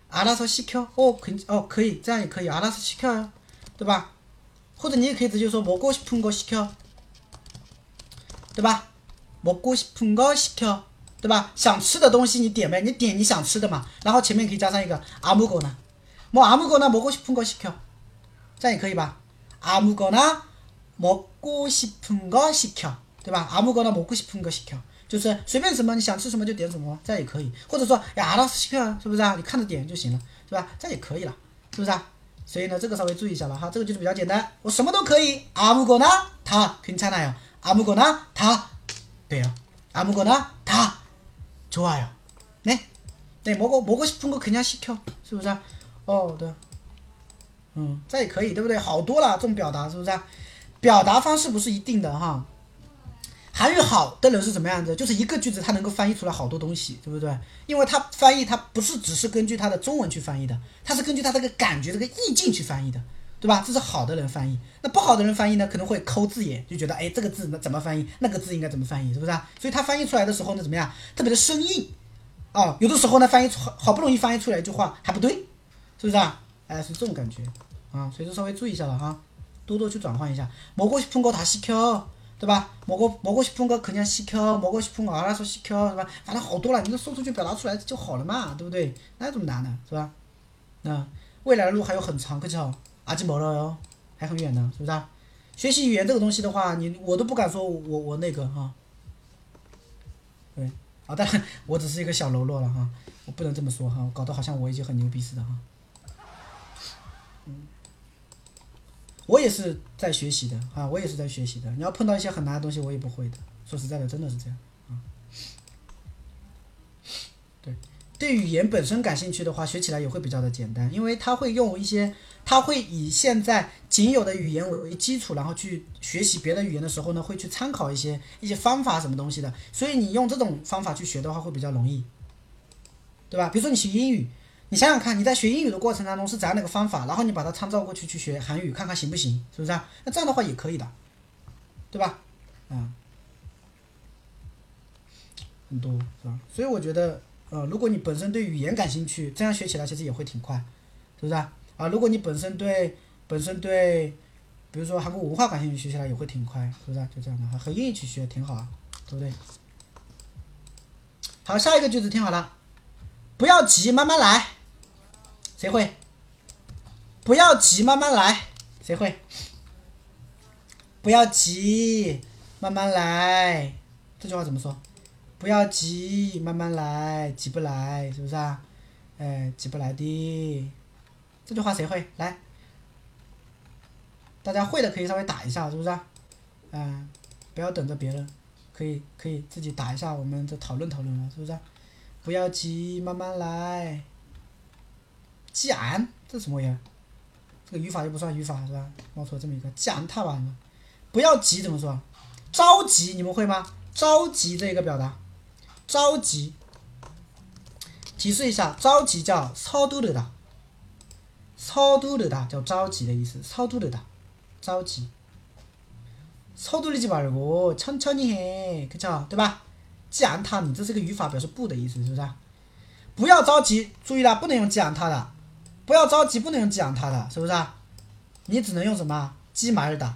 阿拉说西 Q 哦，可哦可以，这样也可以。阿拉说西 Q 呀，对吧？或者你也可以直接说먹고싶은거시 켜， 对吧？먹고싶은거시 켜， 对吧？想吃的东西你点呗，你点你想吃的嘛，然后前面可以加上一个아무거나뭐아무거나먹고싶은거시 켜， 这样也可以吧？아무거나먹고싶은거시 켜， 对吧？아무거나먹고싶은거시 켜。 就是随便什么你想吃什么就点什么，这样也可以。或者说呀，阿拉斯西克是不是啊？你看着点就行了，是吧？这样也可以了，是不是啊？所以呢，这个稍微注意一下了哈，这个就是比较简单，我什么都可以。아무거나다괜찮아요아무거나다돼요아무거나다좋아요 네， 对，먹고먹고싶은거그냥시켜是不是啊？哦，对，嗯，这也可以，对不对？好多了，这种表达是不是啊？表达方式不是一定的哈。 韩语好的人是什么样子？就是一个句子，他能够翻译出来好多东西，对不对？因为他翻译，他不是只是根据他的中文去翻译的，他是根据他这个感觉、这个意境去翻译的，对吧？这是好的人翻译。那不好的人翻译呢，可能会抠字眼，就觉得哎，这个字那怎么翻译？那个字应该怎么翻译？是不是、啊？所以他翻译出来的时候呢，怎么样？特别的生硬啊、哦。有的时候呢，翻译出好不容易翻译出来一句话还不对，是不是啊？哎，是这种感觉啊、所以就稍微注意一下了啊，多多去转换一下。蘑菇去过他西 Q。对吧？먹고먹고싶은거그냥시켜먹고싶은거알아서시켜是吧？反正好多了，你能说出去表达出来就好了嘛，对不对？哪有这么难的，是吧？那未来的路还有很长，可巧아직멀어요，还很远呢，是不是啊？学习语言这个东西的话，你我都不敢说我我那个哈，对啊，当然我只是一个小喽啰了哈，我不能这么说哈，搞得好像我已经很牛逼似的哈。 我也是在学习的啊，我也是在学习的。你要碰到一些很难的东西，我也不会的。说实在的，真的是这样啊。对，对语言本身感兴趣的话，学起来也会比较的简单，因为它会用一些，它会以现在仅有的语言为基础，然后去学习别的语言的时候呢，会去参考一些一些方法什么东西的，所以你用这种方法去学的话会比较容易，对吧？比如说你学英语，你想想看，你在学英语的过程当中是怎样的一个方法，然后你把它参照过去去学韩语，看看行不行，是不是啊？那这样的话也可以的，对吧？嗯，很多是吧？所以我觉得。呃，如果你本身对语言感兴趣，这样学起来其实也会挺快，是不是啊？啊，如果你本身对本身对，比如说韩国文化感兴趣，学起来也会挺快，是不是啊？就这样的，和英语一起学挺好啊，对不对？好，下一个句子听好了，不要急，慢慢来，谁会？不要急，慢慢来，谁会？不要急，慢慢来，这句话怎么说？不要急，慢慢来，急不来，是不是啊？哎，急不来的，这句话谁会？来，大家会的可以稍微打一下，是不是啊？嗯，不要等着别人，可以可以自己打一下，我们再讨论讨论了，是不是？不要急，慢慢来。既然这什么玩意儿？这个语法又不算语法是吧？冒出了这么一个，既然太晚了。不要急怎么说？着急你们会吗？着急这个表达。着急，提示一下，着急叫操度的哒，操度的哒叫着急的意思，操度的哒，着急。操度리지말고천천히 해， 可巧对吧？既然他，你这是个语法，表示不的意思，是不是？不要着急，注意了，不能用既然他的， 不要着急，不能用既然他的，是不是？你只能用什么？基马尔的。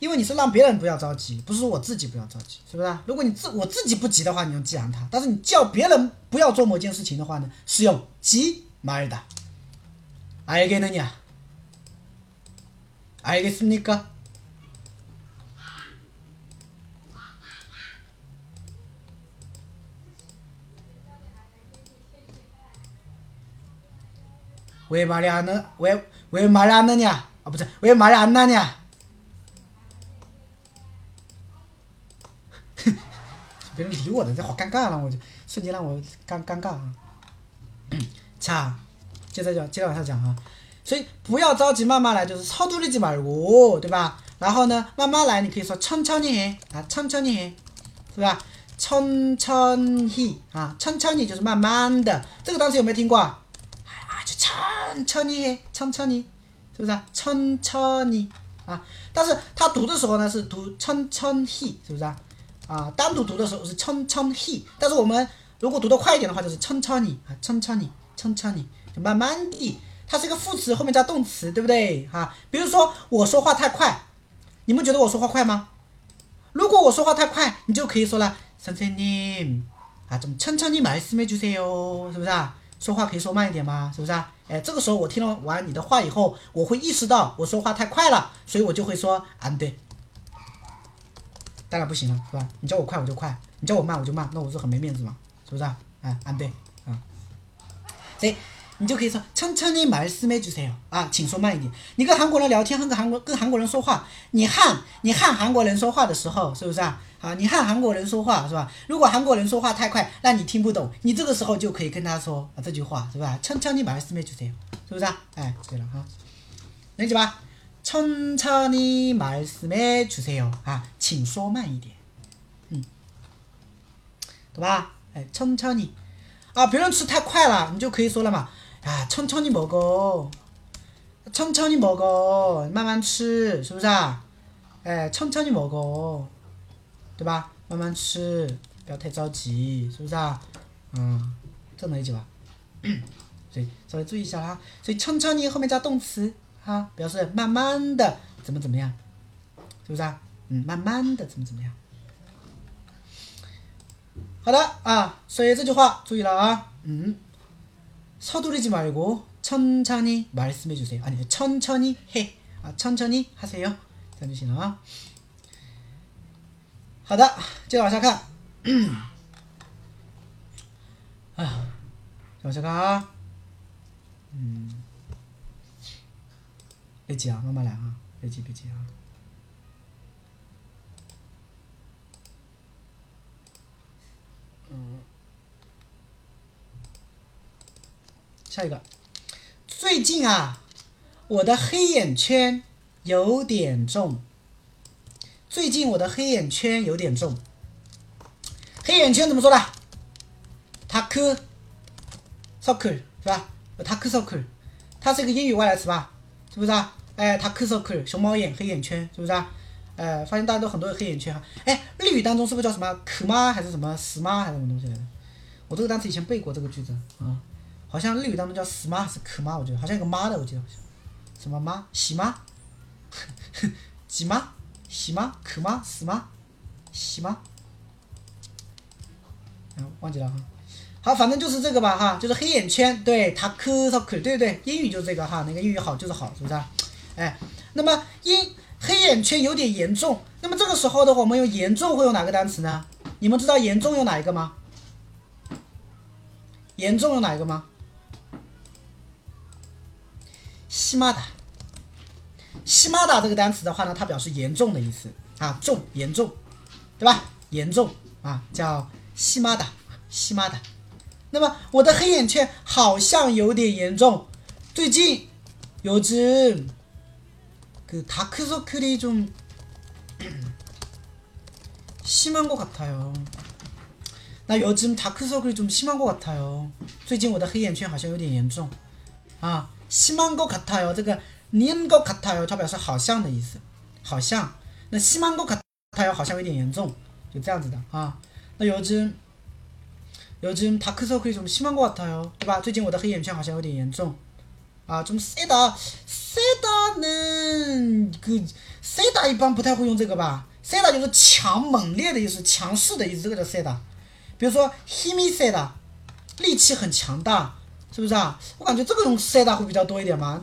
因为你是让别人不要着急，不是说我自己不要着急，是不是？如果你自我自己不急的话，你用激昂他；但是你叫别人不要做某件事情的话呢，是用急马尔达。알겠느냐알겠습니까 왜말이안느왜왜말이안느냐아不是왜말이안나냐别人理我的，这好尴尬了，我就瞬间让我尴尴尬啊！恰，接着讲，接着往下讲啊。所以不要着急，慢慢来，就是超度力气嘛，哦，对吧？然后呢，慢慢来，你可以说천천히啊，천천히是吧？천천히啊，천천히就是慢慢的。这个单词有没有听过？ 啊，就천천히천천히是不是？천천히啊，但是他读的时候呢，是读천천히是不是？啊，单独读的时候是천천 히， 但是我们如果读的快一点的话，就是천천 히， 啊，천천 히， 천천 히， 就慢慢地，它是一个副词，后面加动词，对不对？哈，比如说我说话太快，你们觉得我说话快吗？如果我说话太快，你就可以说了，선생 님， 啊，좀천천히말씀해주세 요， 是不是啊？说话可以说慢一点吗？是不是啊？ 哎，这个时候我听了完你的话以后，我会意识到我说话太快了，所以我就会说，안 돼。 当然不行了，是吧？你叫我快我就快，你叫我慢我就慢，那我是很没面子嘛，是不是啊？哎，安对啊，所以你就可以说천천히말씀해주세요啊，请说慢一点。你跟韩国人聊天，跟韩国跟韩国人说话，你和你和韩国人说话的时候，是不是啊？ 啊，你和韩国人说话是吧？如果韩国人说话太快，让你听不懂，你这个时候就可以跟他说啊这句话，是吧？천천히말씀해주세요是不是啊？哎，对了哈，理解吧？천천히말씀해주세요啊，请说慢一点，嗯，对吧？哎，천천히啊，别人吃太快了，你就可以说了嘛，啊，천천히먹 어， 천천히먹 어， 慢慢吃，是不是啊？哎，천천히먹 어， 对吧？慢慢吃，不要太着急，是不是啊？嗯，这能理解吧？所以稍微注意一下哈，所以천천히后面加动词。啊，表示慢慢的怎么怎么样，是不是啊？嗯，慢慢的怎么怎么样。好的啊，所以这句话注意了啊。嗯，서두르지말고천천히말씀해주세요아니천천히해아천천히하세요这样就行了啊。 好的，接着往下看。啊，往下看啊。嗯。别急啊，慢慢来啊，别急别急啊。嗯，下一个，最近啊，我的黑眼圈有点重。最近我的黑眼圈有点重。黑眼圈怎么说的？塔克 circle 是吧？塔克 circle，它是一个英语外来词吧？是不是啊？哎，塔克 circle，熊猫眼，黑眼圈，是不是啊？哎，发现大家都很多有黑眼圈哈。哎，日语当中是不是叫什么可吗？还是什么死吗？还是什么东西来着？我这个单词以前背过这个句子啊，好像日语当中叫死吗还是可吗？我觉得好像有个妈的，我记得好像什么妈喜吗？几吗？喜吗？可吗？死吗？喜吗？嗯，忘记了哈。好，反正就是这个吧哈，就是黑眼圈，对，他可他可，对对，英语就是这个哈，那个英语好就是好，是不是？哎，那么因黑眼圈有点严重，那么这个时候的话，我们用严重会用哪个单词呢？你们知道严重用哪一个吗？严重用哪一个吗？西马达，西马达这个单词的话呢，它表示严重的意思啊，重严重，对吧？严重啊，叫西马达，西马达。那么我的黑眼圈好像有点严重，最近요즘그다크서클이좀 심한 것 같아요。那요즘다크서클이좀 심한 것 같아요。最近我的黑眼圈好像有点严重啊，심한것 같아요。这个 님것같아요，它表示好像的意思，好像。那심한것같아요好像有点严重，就这样子的啊。那요즘요즘다크서클이좀심한것같아요，对吧？最近我的黑眼圈好像有点严重啊，좀세다세다는그세다一般不太会用这个吧？세다就是强、猛烈的意思，强势的意思，这个叫세다。比如说힘이세다，力气很强大，是不是啊？我感觉这个用세다会比较多一点嘛。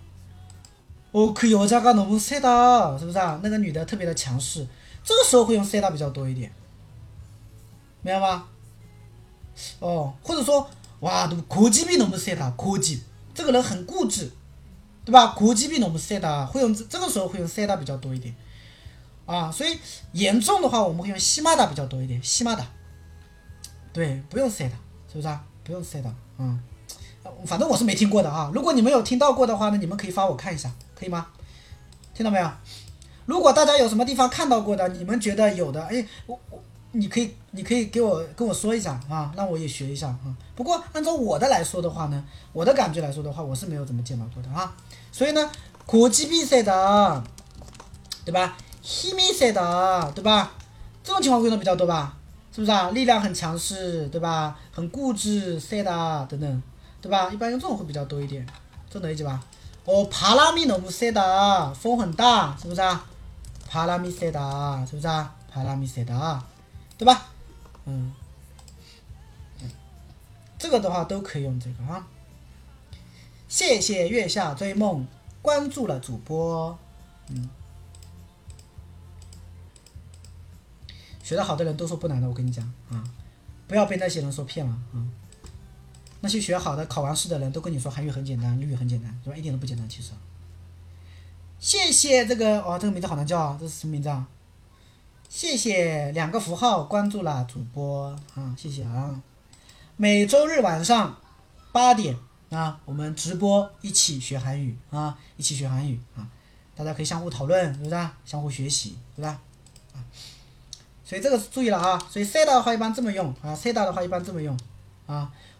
哦可有我家刚农夫赛，是不是啊？那个女的特别的强势，这个时候会用赛达比较多一点。明白吗？哦，或者说，哇，国际币农夫赛达，国际，这个人很固执，对吧？国际币农夫赛达，会用，这个时候会用赛达比较多一点。啊，所以严重的话，我们会用西玛达比较多一点。西玛达，对，不用赛达，是不是啊？不用赛达。嗯，反正我是没听过的啊。如果你们有听到过的话呢，你们可以发我看一下。可以吗？听到没有？如果大家有什么地方看到过的，你们觉得有的，哎，我我。你可以，你可以给我跟我说一下啊，让我也学一下啊。不过按照我的来说的话呢，我的感觉来说的话，我是没有怎么见到过的啊。所以呢，国际比赛的，对吧？힘이세 다， 对吧？这种情况会用的比较多吧？是不是啊？力量很强势，对吧？很固执，세다等等，对吧？一般用这种会比较多一点，这能理解吧？ 哦，바람이너무세 다， 风很大，是不是啊？바람이세 다， 是不是啊？바람이세 다。 对吧？嗯，这个的话都可以用这个啊。谢谢月下追梦关注了主播，嗯，学得好的人都说不难的，我跟你讲啊，不要被那些人说骗了啊。 那些学好的考完试的人都跟你说韩语很简单，日语很简单，是吧？一点都不简单，其实。谢谢这个哦，这个名字好难叫啊，这是什么名字啊？谢谢两个符号关注了主播啊，谢谢啊！每周日晚上八点啊，我们直播一起学韩语啊，一起学韩语啊，大家可以相互讨论，是不是？相互学习，是吧？啊，所以这个注意了啊！所以 say 的话一般这么用啊，say 的话一般这么用啊，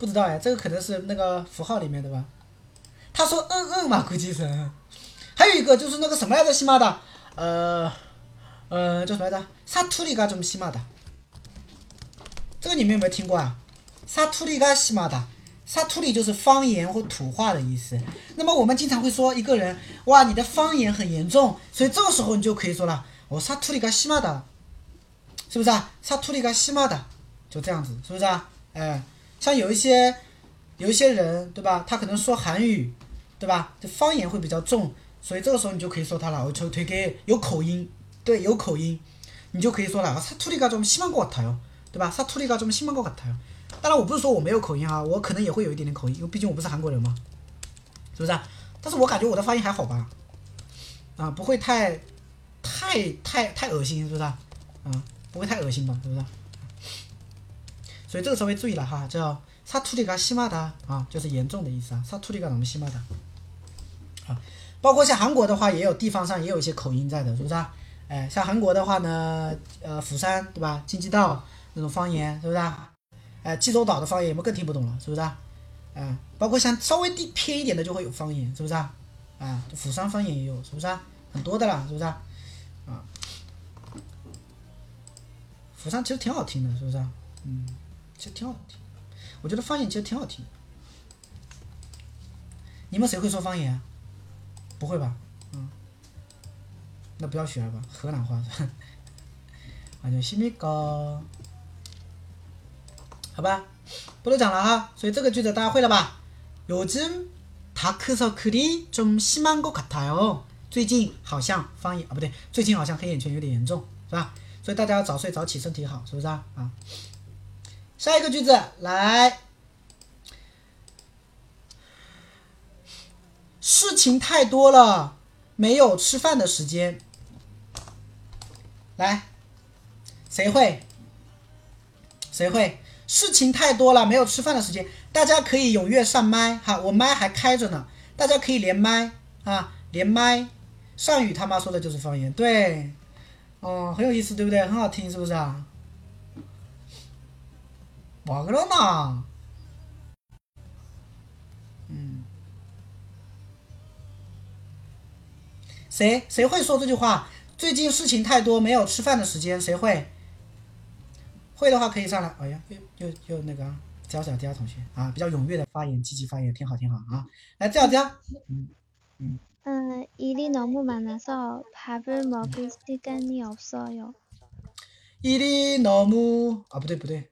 不知道哎，这个可能是那个符号里面的吧。他说嗯嗯嘛，估计是。还有一个就是那个什么来着，西马达，呃，呃，叫什么来着？萨图里嘎怎么西马达？这个你们有没有听过啊？萨图里嘎西马达，萨图里就是方言或土话的意思。那么我们经常会说一个人，哇，你的方言很严重，所以这个时候你就可以说了，我萨图里嘎西马达，是不是啊？萨图里嘎西马达，就这样子，是不是啊？哎、像有一些有一些人，对吧？他可能说韩语，对吧？这方言会比较重，所以这个时候你就可以说他了。我就推给有口音，对，有口音，你就可以说了。사투리가좀심한것같아요，对吧？사투리가좀심한것같아요。当然，我不是说我没有口音啊，我可能也会有一点点口音，因为毕竟我不是韩国人嘛，是不是啊？但是我感觉我的发音还好吧？啊，不会太太太太恶心，是不是啊？啊，不会太恶心吧？是不是？ 所以这个稍微注意了哈，叫사투리가심하다啊，就是严重的意思啊。사투리가너무심하다啊，包括像韩国的话，也有地方上也有一些口音在的，是不是啊？哎，像韩国的话呢，呃，釜山对吧？京畿道那种方言，是不是啊？哎，济州岛的方言我们更听不懂了，是不是啊？啊，包括像稍微地偏一点的就会有方言，是不是啊？啊，釜山方言也有，是不是啊？很多的啦，是不是啊？啊，釜山其实挺好听的，是不是啊？嗯， 其实挺好听，我觉得方言其实挺好听。你们谁会说方言啊？不会吧？嗯，那不要学了吧，河南话。안녕하십니까？好吧，不多讲了哈。所以这个句子大家会了吧？요즘다크서클이좀심한것같아요。最近好像方言啊，不对，最近好像黑眼圈有点严重，是吧？所以大家要早睡早起，身体好，是不是啊？啊。 下一个句子来，事情太多了，没有吃饭的时间。来，谁会？谁会？事情太多了，没有吃饭的时间。大家可以踊跃上麦哈，我麦还开着呢，大家可以连麦啊，连麦。上宇他妈说的就是方言，对，哦，很有意思，对不对？很好听，是不是啊？ 哇个了呢？嗯，谁谁会说这句话？最近事情太多，没有吃饭的时间，谁会？会的话可以上来。哎呀，又又又那个焦小佳同学啊，比较踊跃的发言，积极发言，挺好挺好啊。来，焦小佳，嗯嗯。 음, 일이 너무 많아서 밥을 먹을 시간이 없어요. 일이 너무 아 不对不对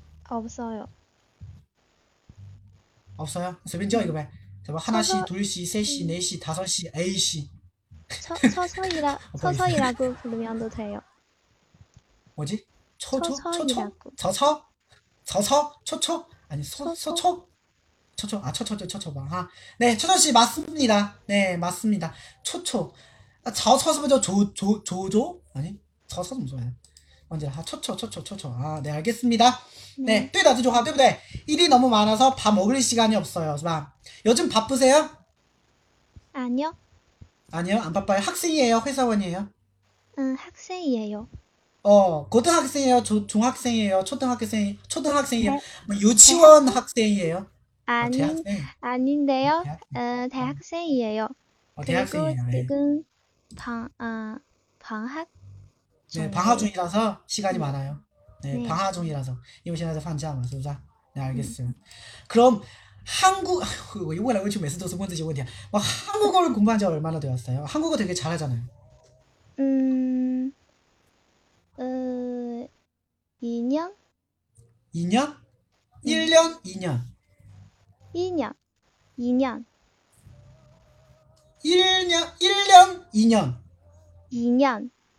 없어요. 없어요? 随便叫一个呗. 자, 뭐 하나씩, 둘씩, 셋씩, 넷씩, 다섯씩, A씩. 서, 서서이라, 서서이라고 부르면도 돼요. 뭐지? 초초? 초초? 초초이라고. 저초? 저초? 초초? 아니, 소, 초초? 소초? 초초, 아, 초초죠, 초초봐. 아, 네, 초초씨 맞습니다. 네, 맞습니다. 초초. 아, 저초 是不是叫 조, 조, 조조? 아니, 저초 怎么说呀? 언제나 초초 초초 초초 아네 알겠습니다. 네. 뛰다 저하 뛰다 일이 너무 많아서 밥 먹을 시간이 없어요. 막 요즘 바쁘세요? 아니요. 아니요? 안 바빠요? 학생이에요? 회사원이에요? 응 학생이에요. 어 고등학생이에요? 조, 중학생이에요? 초등학생 초등학생이에요? 네. 뭐 유치원 대학... 학생이에요? 아니 어, 대학생. 아닌데요. 네, 대학생. 어 네. 대학생이에요. 어, 대학생이에요. 그리고 지금 방 어, 방학 네, 중이에요. 방학 중이라서 시간이 많아요. 네, 네. 방학 중이라서. 因为现在在放假嘛,是不是? 네, 알겠어요. 그럼 한국我一问来问去，每次都是问这些问题啊。我 한국어를 공부한 지 얼마나 되었어요? 한국어 되게 잘하잖아요. 음, 어, 2년? 2년? 1년? 2년? 2년. 2년. 1년? 1년? 2년? 2년.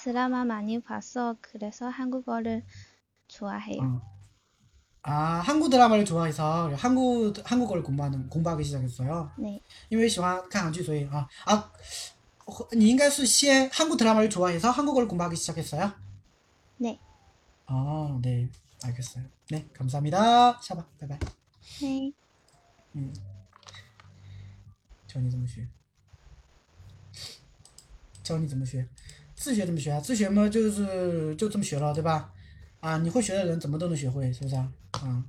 드라마 많이 봤어. 그래서 한국어를 좋아해요. 어. 아, 한국 드라마를 좋아해서 한국 한국어를 공부하는 공부하기 시작했어요. 네. 因为喜欢看韩剧，所以啊啊，你应该是先 한국 드라마를 좋아해서 한국어를 공부하기 시작했어요? 네. 어, 네, 알겠어요. 네, 감사합니다. 샤바, 바이바이. 네. 嗯，教你怎么学，教你怎么学， 自学怎么学啊？自学嘛，就是就这么学了，对吧？啊，你会学的人怎么都能学会，是不是啊？啊，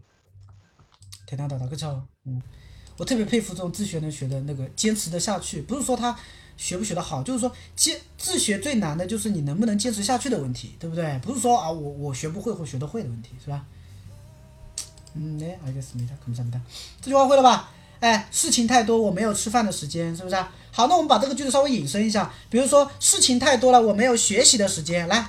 挺大的，可巧，嗯，我特别佩服这种自学能学的那个坚持的下去，不是说他学不学得好，就是说坚自学最难的就是你能不能坚持下去的问题，对不对？不是说啊我我学不会或学得会的问题，是吧？嗯，네알겠습니다감사합니다。这句话会了吧？ 哎，事情太多，我没有吃饭的时间，是不是？好，那我们把这个句子稍微引申一下，比如说事情太多了，我没有学习的时间。来，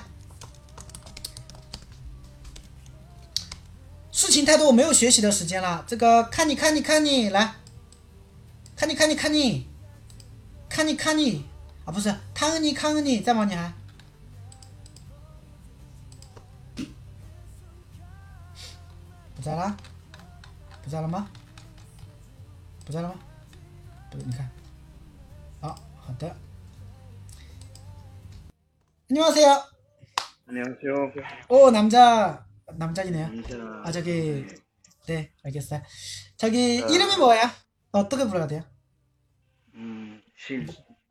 事情太多，我没有学习的时间了。这个看你看你看你来，看你看你看你，看你看你啊，不是看你看你，再往你还。不在啦？不在了吗？ 不在了吗？不，你看，好，好的。안녕하세요。 안녕하세요. 오 남자 남자이네요. 남자. 아 저기 네 알겠어요. 저기 이름이 뭐예요? 어떻게 불러야 돼요? 음, 신,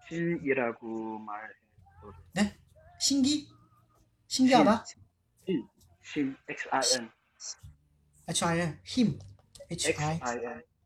신이라고 말해도 네? 신기? 신기하다? 신, 신, X-I-N, H I N 힘 H I X-I-N,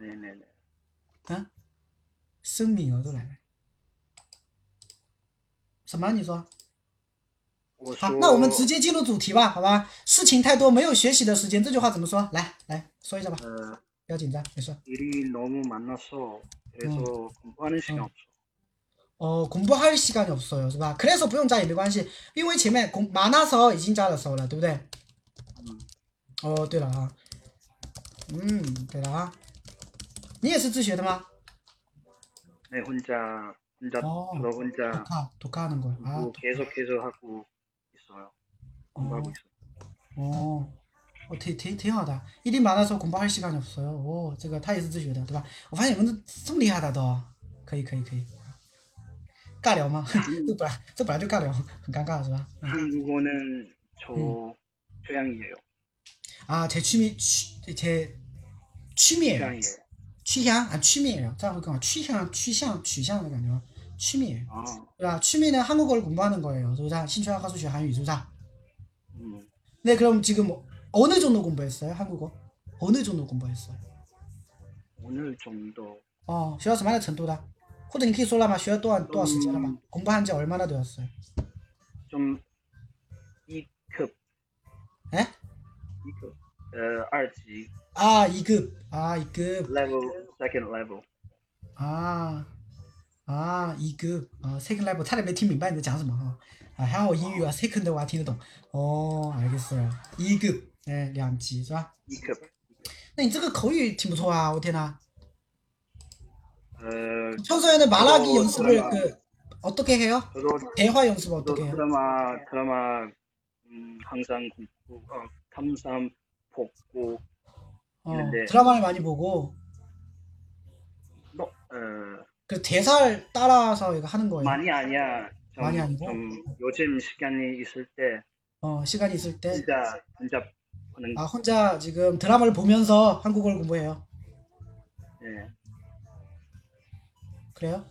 네네네. 啊，声明额都来了。什么？你说？我好说，那我们直接进入主题吧，好吧？事情太多，没有学习的时间，这句话怎么说？来来说一下吧， 어, 不要紧张，没事。 일이 너무 많아서 그래서 공부하는 시간 음. 없어. 哦，공부할 시간이 없어요，是吧？그래서不用加也没关系，因为前面공많아서已经加了手了，对不对？ 음, 哦，对了啊，嗯，对了啊， 你也是自学的吗？ 네, 혼자, 혼자, 어. 저도 혼자 독학 독학하는 거야. 아, 공부 계속해서 하고 있어요. 공부하고 어. 있어요. 어, 어, 挺挺挺好的。일이 많아서 공부할 시간이 없어요. 오, 这个他也是自学的，对吧？我发现你们这么厉害的都，可以可以可以。尬聊吗？这本来这本来就尬聊，很尴尬是吧？ 한국어는 저 음. 취향이에요. 아, 제 취미 취, 제 취미예요. 취향이에요. 趋向啊，취미예요这样会更好。趋向趋向取向的感觉，취미 아, 对吧？취미는 한국어를 공부하는 거예요. 是不是?兴趣爱好是学韩语，是不是? 음, 네, 그럼 지금 어느 정도 공부했어요? 한국어? 어느 정도 공부했어요? 오늘 정도 哦，学到什么样的程度的？或者你可以说了吗？学了多少多少时间了吧？공부한지얼마나되었어요？ 좀 E급, 哎， E급, 어, 二级 啊，一个啊，一个 level, second level. 啊啊，一个啊，second level，差点没听明白你在讲什么哈。啊，还好我英语啊，second 我还听得懂。哦，알겠어요。一个，哎，两级是吧？ E급, 那你这个口语挺不错啊，我天呐。 어, 평소에는 말하기 저도 연습을 드라마- 그 어떻게 해요? 저도 대화 연습 저도 어떻게 해요? 드라마 드라마 음, 항상 공부 어, 탐삼 복고 어, 있는데. 드라마를 많이 보고 너, 어, 그 대사를 따라서 이거 하는 거예요. 많이 아니야. 좀, 많이 아니고? 좀 요즘 시간이 있을 때 어, 시간이 있을 때 진짜 혼자 하는 아, 혼자 지금 드라마를 보면서 한국어를 공부해요. 예. 그래요?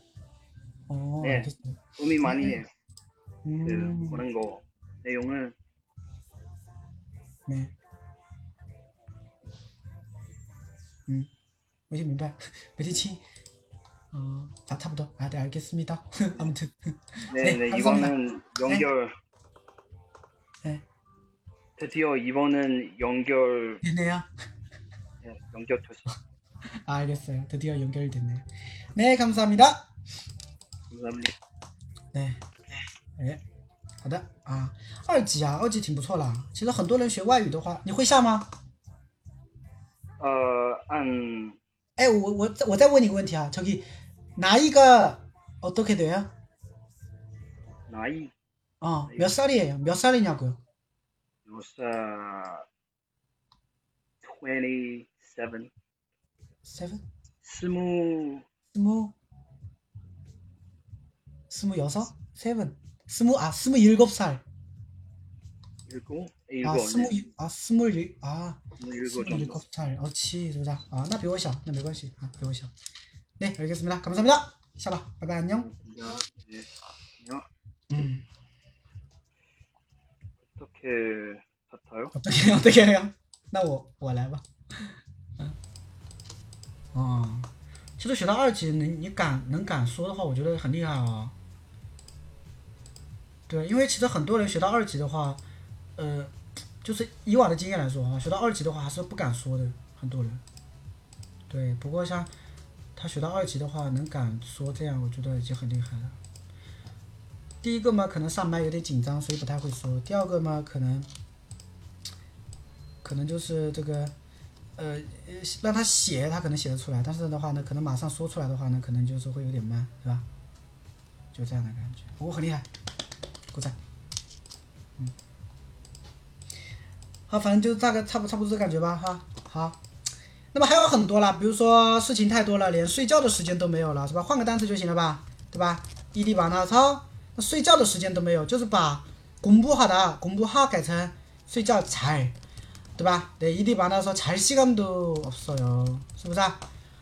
어, 네. 알겠어요. 도움이 많이 해요. 그 음, 보는 거 내용을 네. 음, 我已经明白，没听清。어, 다差不多. 아, 네, 알겠습니다. 아무튼. 네, 네, 네, 감사합니다. 이번은 연결 네. 드디어 이번은 연결 됐네요. 예, 연결됐어. 아, 알겠어요. 드디어 연결됐네요. 네, 감사합니다. 감사합니다. 对，哎，好的啊，二级啊，二级挺不错啦。其实很多人学外语的话，你会下吗？ 어, 한 哎，我我我再问你个问题啊，저기나이가어떻게돼요？ 나이 어몇살이에요몇살이냐고요 요사 27 Seven 스무 스무 스무 여섯 세븐 스무 아 스무 일곱 살 일곱 아 일곱 스무 네, 일- 아 스물 일- 아 스무 일곱 스물 정도. 일곱 살 어치 보자 아 나比我小那没关系啊比我小네 알겠습니다 감사합니다 샤바 바이바이 안녕 네, 안녕. 음 어떻게 같아요? 어떻게 어떻게 해요? 那我我来吧。嗯，哦，其实学到二级，你你敢能敢说的话，我觉得很厉害啊。对，因为其实很多人学到二级的话，呃， 就是以往的经验来说啊，学到二级的话还是不敢说的，很多人。对，不过像他学到二级的话，能敢说这样，我觉得已经很厉害了。第一个嘛，可能上麦有点紧张，所以不太会说；第二个嘛，可能可能就是这个，呃，让他写，他可能写得出来，但是的话呢，可能马上说出来的话呢，可能就是会有点慢，是吧？就这样的感觉，不过很厉害，鼓掌。嗯，好，反正就大概差不差不多这感觉吧，哈，好。那么还有很多啦，比如说事情太多了，连睡觉的时间都没有了，是吧？换个单词就行了吧，对吧？伊地把那操，那睡觉的时间都没有，就是把공부하다 공부하改成睡觉잘， 对吧？네 일이 많아서 잘 시간도 없어요. 是不是啊?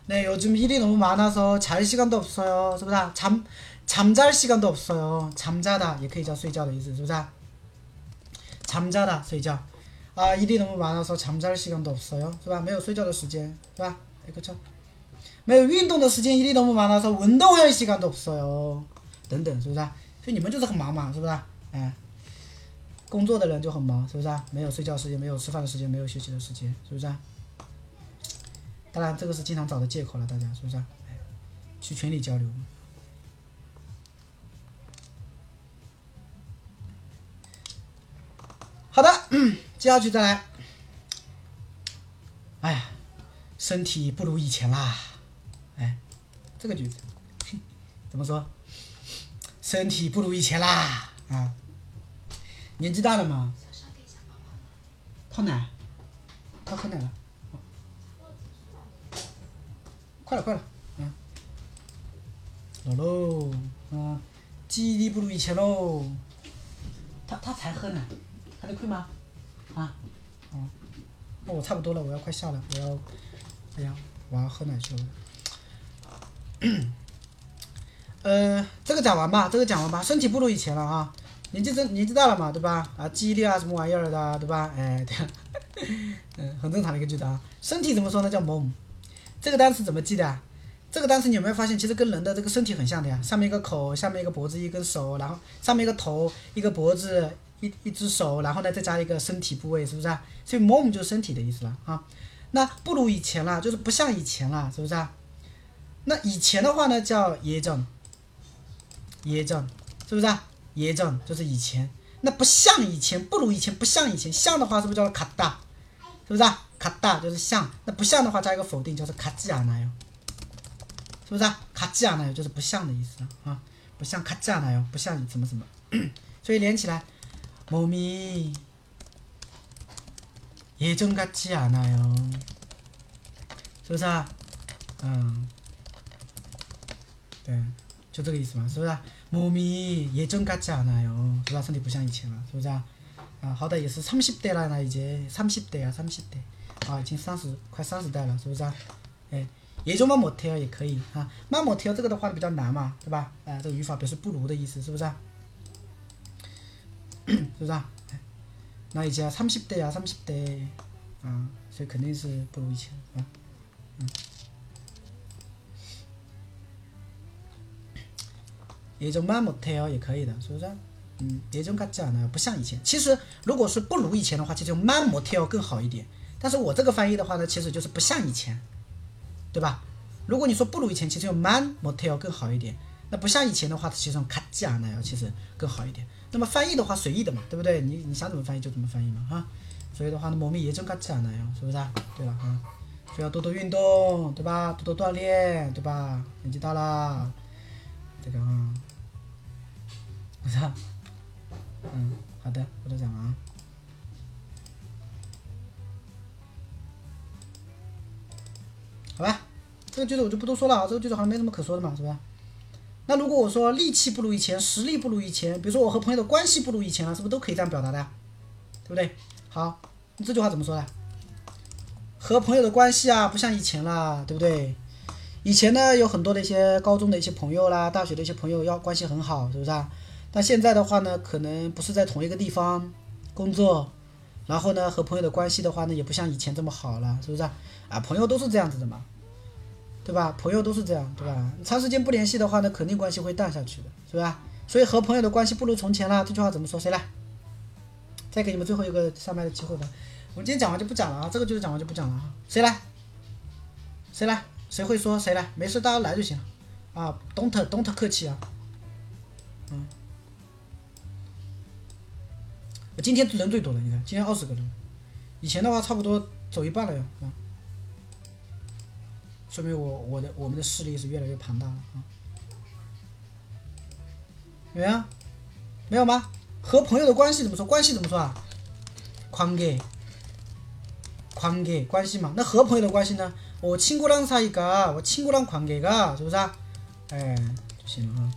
네, 요즘 일이 너무 많아서 잘 시간도 없어요. 是不是啊? 잠 잠잘 시간도 없어요. 잠자다 也可以叫睡觉的意思,是不是啊? 잠자다 睡觉. 아, 일이 너무 많아서 잠잘 시간도 없어요. 是吧?没有睡觉的时间,是吧? 네, 그렇죠. 没有运动的时间, 일이 너무 많아서 운동할 시간도 없어요. 等等,是不是啊?所以你们就是很忙嘛,是不是啊?哎。工作的人就很忙，是不是啊？没有睡觉时间，没有吃饭的时间，没有休息的时间，是不是啊？当然，这个是经常找的借口了，大家是不是啊？哎去群里交流。 好的，接下去再来。哎呀，身体不如以前啦。哎，这个句子 怎么说？身体不如以前啦啊！年纪大了嘛，泡奶，他喝奶了，快了快了，嗯，姥姥，嗯，记忆力不如以前喽。他他才喝奶，还得困吗？啊，哦，那我差不多了，我要快下了，我要，哎呀，我要喝奶去了。呃，这个讲完吧，这个讲完吧，身体不如以前了啊。年纪真年纪大了嘛，对吧？啊，记忆力啊，什么玩意儿的，对吧？哎，对，嗯，很正常的一个句子啊。身体怎么说呢？叫 mom。这个单词怎么记的啊？这个单词你有没有发现，其实跟人的这个身体很像的呀？上面一个口，下面一个脖子，一根手，然后上面一个头，一个脖子，一一只手，然后呢，再加一个身体部位，是不是？所以 mom 就是身体的意思了啊。那不如以前了，就是不像以前了，是不是？啊那以前的话呢，叫 “ye” 正，“ye” 正，是不是啊？“ye” 正就是以前，那不像以前，不如以前，不像以前。像的话，是不是叫做 “ka” 大？是不是？“ka” 大就是像。那不像的话，加一个否定，叫做 “ka” 吉亚奈哟，是不是？“ka” 吉亚奈哟就是不像的意思啊。不像 “ka” 吉亚奈哟，不像怎么怎么。所以连起来。 몸이예전같지않아요，是不是啊？嗯，对，就这个意思嘛，是不是啊？몸이예전같지않아요，是吧？身体不像以前了，是不是啊？啊，好歹也是三十代了呢，已经三十代啊，三十代，啊，已经三十快三十代了，是不是啊？哎，也就慢 motel 也可以啊，慢 motel 这个的话比较难嘛，对吧？哎，这个语法表示不如的意思，是不是啊？ 是不是啊那一家三十代不对啊他们是啊所以肯定是不如以前啊嗯也就是说 man motel 也可以的是不是嗯也就是说呢不像以前其实如果是不如以前的话其实慢 man motel 更好一点但是我这个翻译的话呢其实就是不像以前对吧如果你说不如以前其实就 man motel 更好一点那不像以前的话其实用 cajaja 其实更好一点那么翻译的话随意的嘛，对不对？你你想怎么翻译就怎么翻译嘛，哈。所以的话呢，我们也就该自然那样，是不是啊？对了啊，所以要多多运动，对吧？多多锻炼，对吧？年纪大了，这个啊，不是，嗯，好的，我都讲完，好吧？这个句子我就不多说了啊，这个句子好像没什么可说的嘛，是吧？那如果我说力气不如以前，实力不如以前，比如说我和朋友的关系不如以前了，是不是都可以这样表达的呀？对不对？好，你这句话怎么说呢？和朋友的关系啊，不像以前了，对不对？以前呢，有很多的一些高中的一些朋友啦，大学的一些朋友要关系很好，是不是啊？但现在的话呢，可能不是在同一个地方工作，然后呢，和朋友的关系的话呢，也不像以前这么好了，是不是？啊，朋友都是这样子的嘛，对吧？朋友都是这样，对吧？长时间不联系的话呢，肯定关系会淡下去的，是吧？所以和朋友的关系不如从前了，这句话怎么说？谁来？再给你们最后一个上麦的机会吧。我们今天讲完就不讲了啊，这个就是讲完就不讲了啊。谁来？谁来？谁会说？谁来？没事，大家来就行了啊，don't don't 客气啊。嗯，我今天人最多了，你看，今天二十个人，以前的话差不多走一半了呀啊。说明我我的我们的势力是越来越庞大了啊。有没有？没有吗？和朋友的关系怎么说？关系怎么说啊？관계，관계关系嘛。那和朋友的关系呢？我친구랑사이가，我친구랑관계가，是不是啊？哎，就行了啊。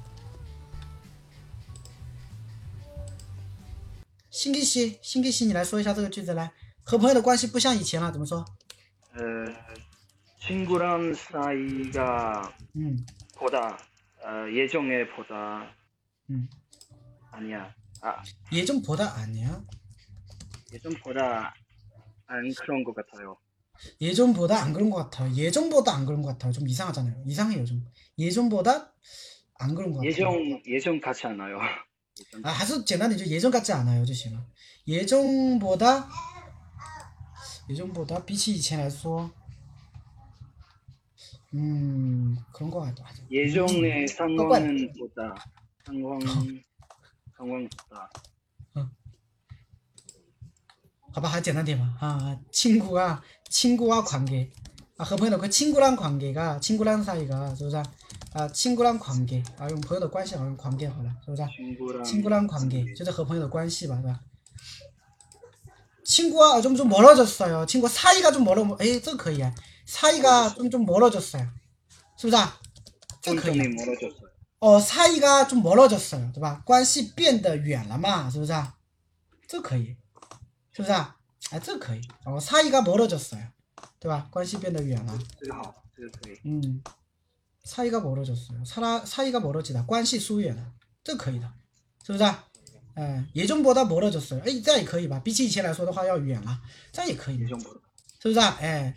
辛吉西，辛吉西，你来说一下这个句子来。和朋友的关系不像以前了，怎么说？ 에, 친구랑 사이가 嗯 보다 어, 예정에 보다 음. 아니야. 아 예전보다 아니야. 예전보다 안 그런 것 같아요. 예전보다 안 그런 것 같아요. 예전보다 안 그런 것 같아요. 좀 이상하잖아요. 이상해요 좀. 예전보다 안 그런 것 같아요. 예정 예정 같지 않아요. 예전. 아, 아주简单的就 예전 같지 않아요就行了. 예전보다 예전보다 비치 以前来说, 음 그런 것 같아. 맞아. 예정의 음, 상황은 보다 상황 상황보다 好吧，还简单点吧啊，친구가친구와관계啊，和朋友的关，친구랑관계가친구랑사이가是不是啊？啊，친구랑관계啊，用朋友的关系好用관계好了，是不是啊？ 친구랑 친구랑관계就是和朋友的关系吧，是吧？친구와좀좀멀어졌어요친구사이가좀멀어哎，这个可以啊， 사이가좀좀멀어졌어요是不是啊？这个可以啊。 점점이 멀어졌어요. 哦，사이가좀멀어졌어요对吧？关系变得远了嘛，是不是啊？这可以，是不是啊？哎，这可以。哦，사이가멀어졌어요对吧？关系变得远了。这个好，这个可以。嗯，사이가멀어졌어요사라사이가멀어지다关系疏远了，这可以的，是不是啊？哎，예전보다멀어졌어요哎，这样也可以吧？比起以前来说的话要远了，这样也可以， 예정보다 是不是啊？哎，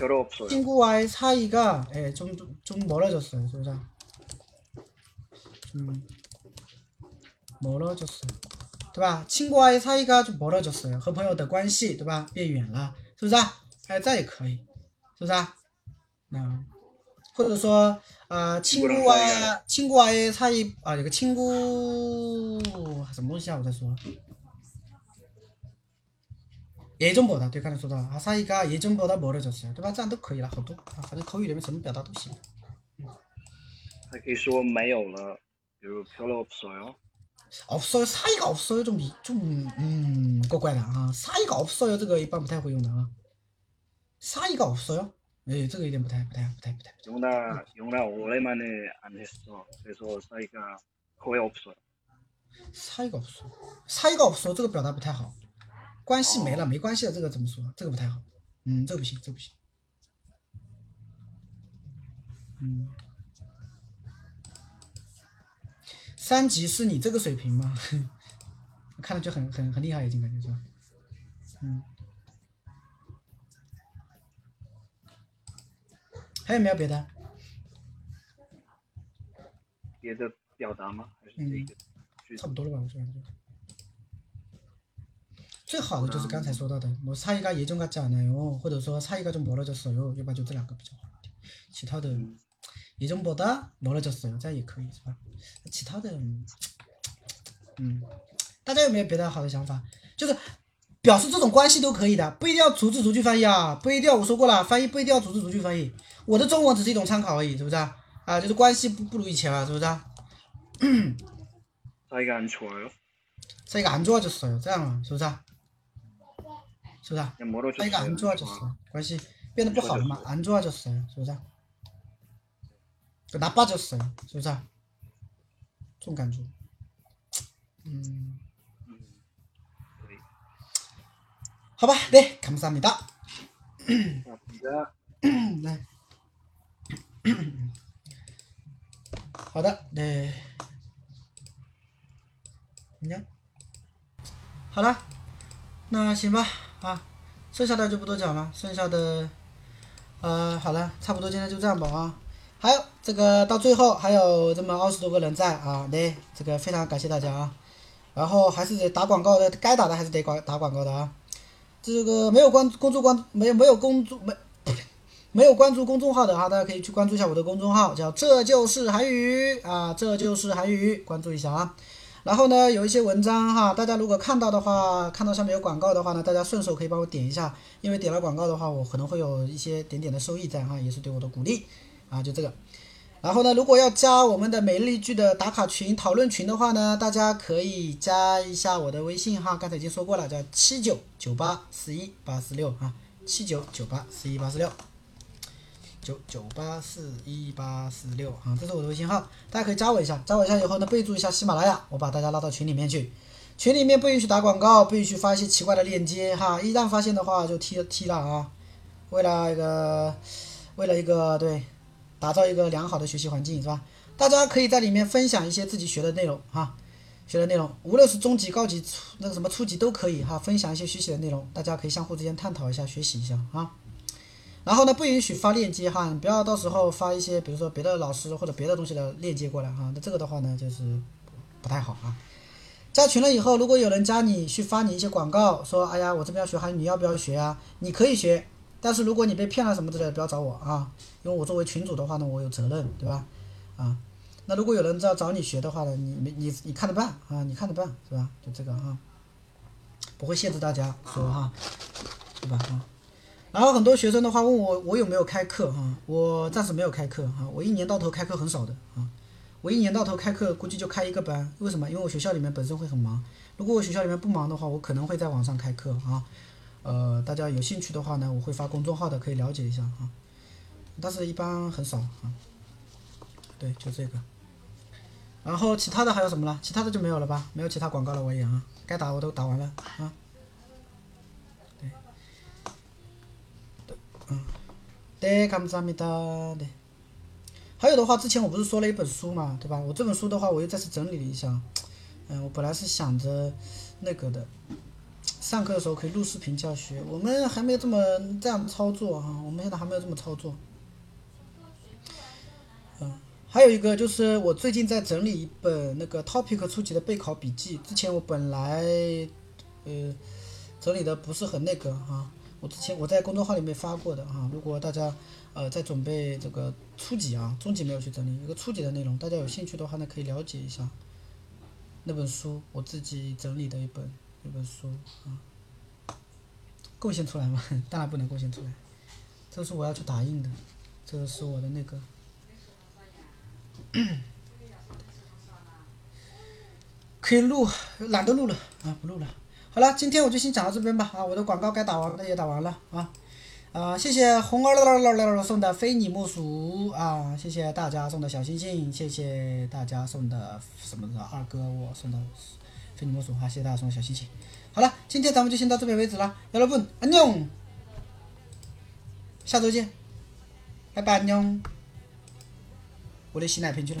별로 없어요. 친구와의 사이가 예, 좀, 좀, 좀 멀어졌어요. 是不是啊 음, 멀어졌어요. 对吧？친구와의사이가좀멀어졌어요，和朋友的关系，对吧？变远了，是不是啊？哎，这也可以，是不是啊？那或者说，呃，친구와친구와의사이啊，有个친구什么东西啊？我在说。 예전보다对，刚才说到了啊，사이가예전보다멀어졌어요，对吧？这样都可以了，好多啊，反正口语里面什么表达都行。还可以说没有了，比如별로없어요。 없어요 사이가 없어요 좀 좀 음怪怪的啊 사이가 없어요 这个一般不太会用的啊 사이가 없어요 예, 这个有点不太不太不太不太 영나 영나 오랜만에 안 했어. 그래서 사이가 거의 없어요. 사이가 없어 사이가 없어 这个表达不太好 关系没了没关系的这个怎么说这个不太好嗯这个不行这个不行嗯三级是你这个水平吗？看着就很很很厉害，已经感觉是吧？嗯。还有没有别的？别的表达吗？还是这个句子？差不多了吧，我感觉。最好的就是刚才说到的，뭐사이가예전같지않아요，或者说사이가좀멀어졌어요，要不然就这两个比较好一点。其他的예전보다멀어졌어요，这样也可以是吧？其他的，嗯，大家有没有别的好的想法？就是表示这种关系都可以的，不一定要逐字逐句翻译啊，不一定要我说过了，翻译不一定要逐字逐句翻译。我的中文只是一种参考而已，是不是啊？啊，就是关系不不如以前了，是不是啊？ 사이가 안 좋아요. 사이가 안 좋아졌어요. 这样啊，是不是啊？ 是不是啊？ 그냥 멀어졌어요. 사이가 안 좋아졌어. 关系变得不好了嘛？ 안 좋아졌어요. 是不是啊？就 나빠졌어요. 是不是啊？这种感觉。嗯， 음, 그래. 好吧，네 감사합니다. 감사합니다. 来，好的，对，你看，好了，那行吧， 啊，剩下的就不多讲了，剩下的，呃，好了，差不多今天就这样吧啊。还有这个到最后还有这么二十多个人在啊，对，这个非常感谢大家啊。然后还是得打广告的，该打的还是得广打广告的啊。这个没有关关注关没有没有关注没没有关注公众号的哈，大家可以去关注一下我的公众号，叫这就是韩语啊，这就是韩语，关注一下啊。然后呢，有一些文章哈，大家如果看到的话，看到上面有广告的话呢，大家顺手可以帮我点一下，因为点了广告的话，我可能会有一些点点的收益在哈，也是对我的鼓励啊，就这个。然后呢，如果要加我们的每日一句的打卡群、讨论群的话呢，大家可以加一下我的微信哈，刚才已经说过了，叫七九九八四一八四六啊，七九九八四一八四六。九九八四一八四六啊，这是我的微信号，大家可以加我一下。加我一下以后呢，备注一下喜马拉雅，我把大家拉到群里面去。群里面不允许打广告，不允许发一些奇怪的链接哈，一旦发现的话就踢踢了啊。为了一个，为了一个对，打造一个良好的学习环境是吧？大家可以在里面分享一些自己学的内容哈，学的内容，无论是中级、高级、初那个什么初级都可以哈，分享一些学习的内容，大家可以相互之间探讨一下，学习一下啊。然后呢，不允许发链接哈，不要到时候发一些，比如说别的老师或者别的东西的链接过来哈，那这个的话呢，就是不太好啊。加群了以后，如果有人加你去发你一些广告，说哎呀，我这边要学韩语，你要不要学啊？你可以学，但是如果你被骗了什么之类的，不要找我啊，因为我作为群主的话呢，我有责任，对吧？啊，那如果有人要找你学的话呢，你你你你看着办啊，你看着办是吧？就这个啊，不会限制大家说哈，对吧？啊。然后很多学生的话问我，我有没有开课哈？我暂时没有开课哈，我一年到头开课很少的啊。我一年到头开课估计就开一个班，为什么？因为我学校里面本身会很忙。如果我学校里面不忙的话，我可能会在网上开课啊。呃，大家有兴趣的话呢，我会发公众号的，可以了解一下啊。但是一般很少啊。对，就这个。然后其他的还有什么了？其他的就没有了吧？没有其他广告了，我也啊，该打我都打完了啊。对，감사합니다。对，还有的话，之前我不是说了一本书嘛，对吧？我这本书的话，我又再次整理了一下。嗯，我本来是想着那个的，上课的时候可以录视频教学。我们还没有这么这样操作哈，我们现在还没有这么操作。嗯， 还有一个就是我最近在整理一本那个 Topic 初级的备考笔记。之前我本来呃整理的不是很那个哈、 我之前我在公众号里面发过的啊、如果大家呃在准备这个初级啊，中级没有去整理一个初级的内容，大家有兴趣的话呢，可以了解一下那本书，我自己整理的一本一本书啊。贡献出来吗？当然不能贡献出来，这是我要去打印的，这个是我的那个。可以录，懒得录了啊，不录了。好了，今天我就先讲到这边吧啊，我的广告该打完的也打完了啊啊，谢谢红儿啦啦啦啦送的非你莫属啊，谢谢大家送的小星星，谢谢大家送的什么的二哥我送的非你莫属啊，谢谢大家送的小星星。好了，今天咱们就先到这边为止了，여러분안녕，下周见，拜拜，안녕。我得洗奶瓶去了。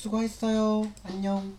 수고했어요. 안녕.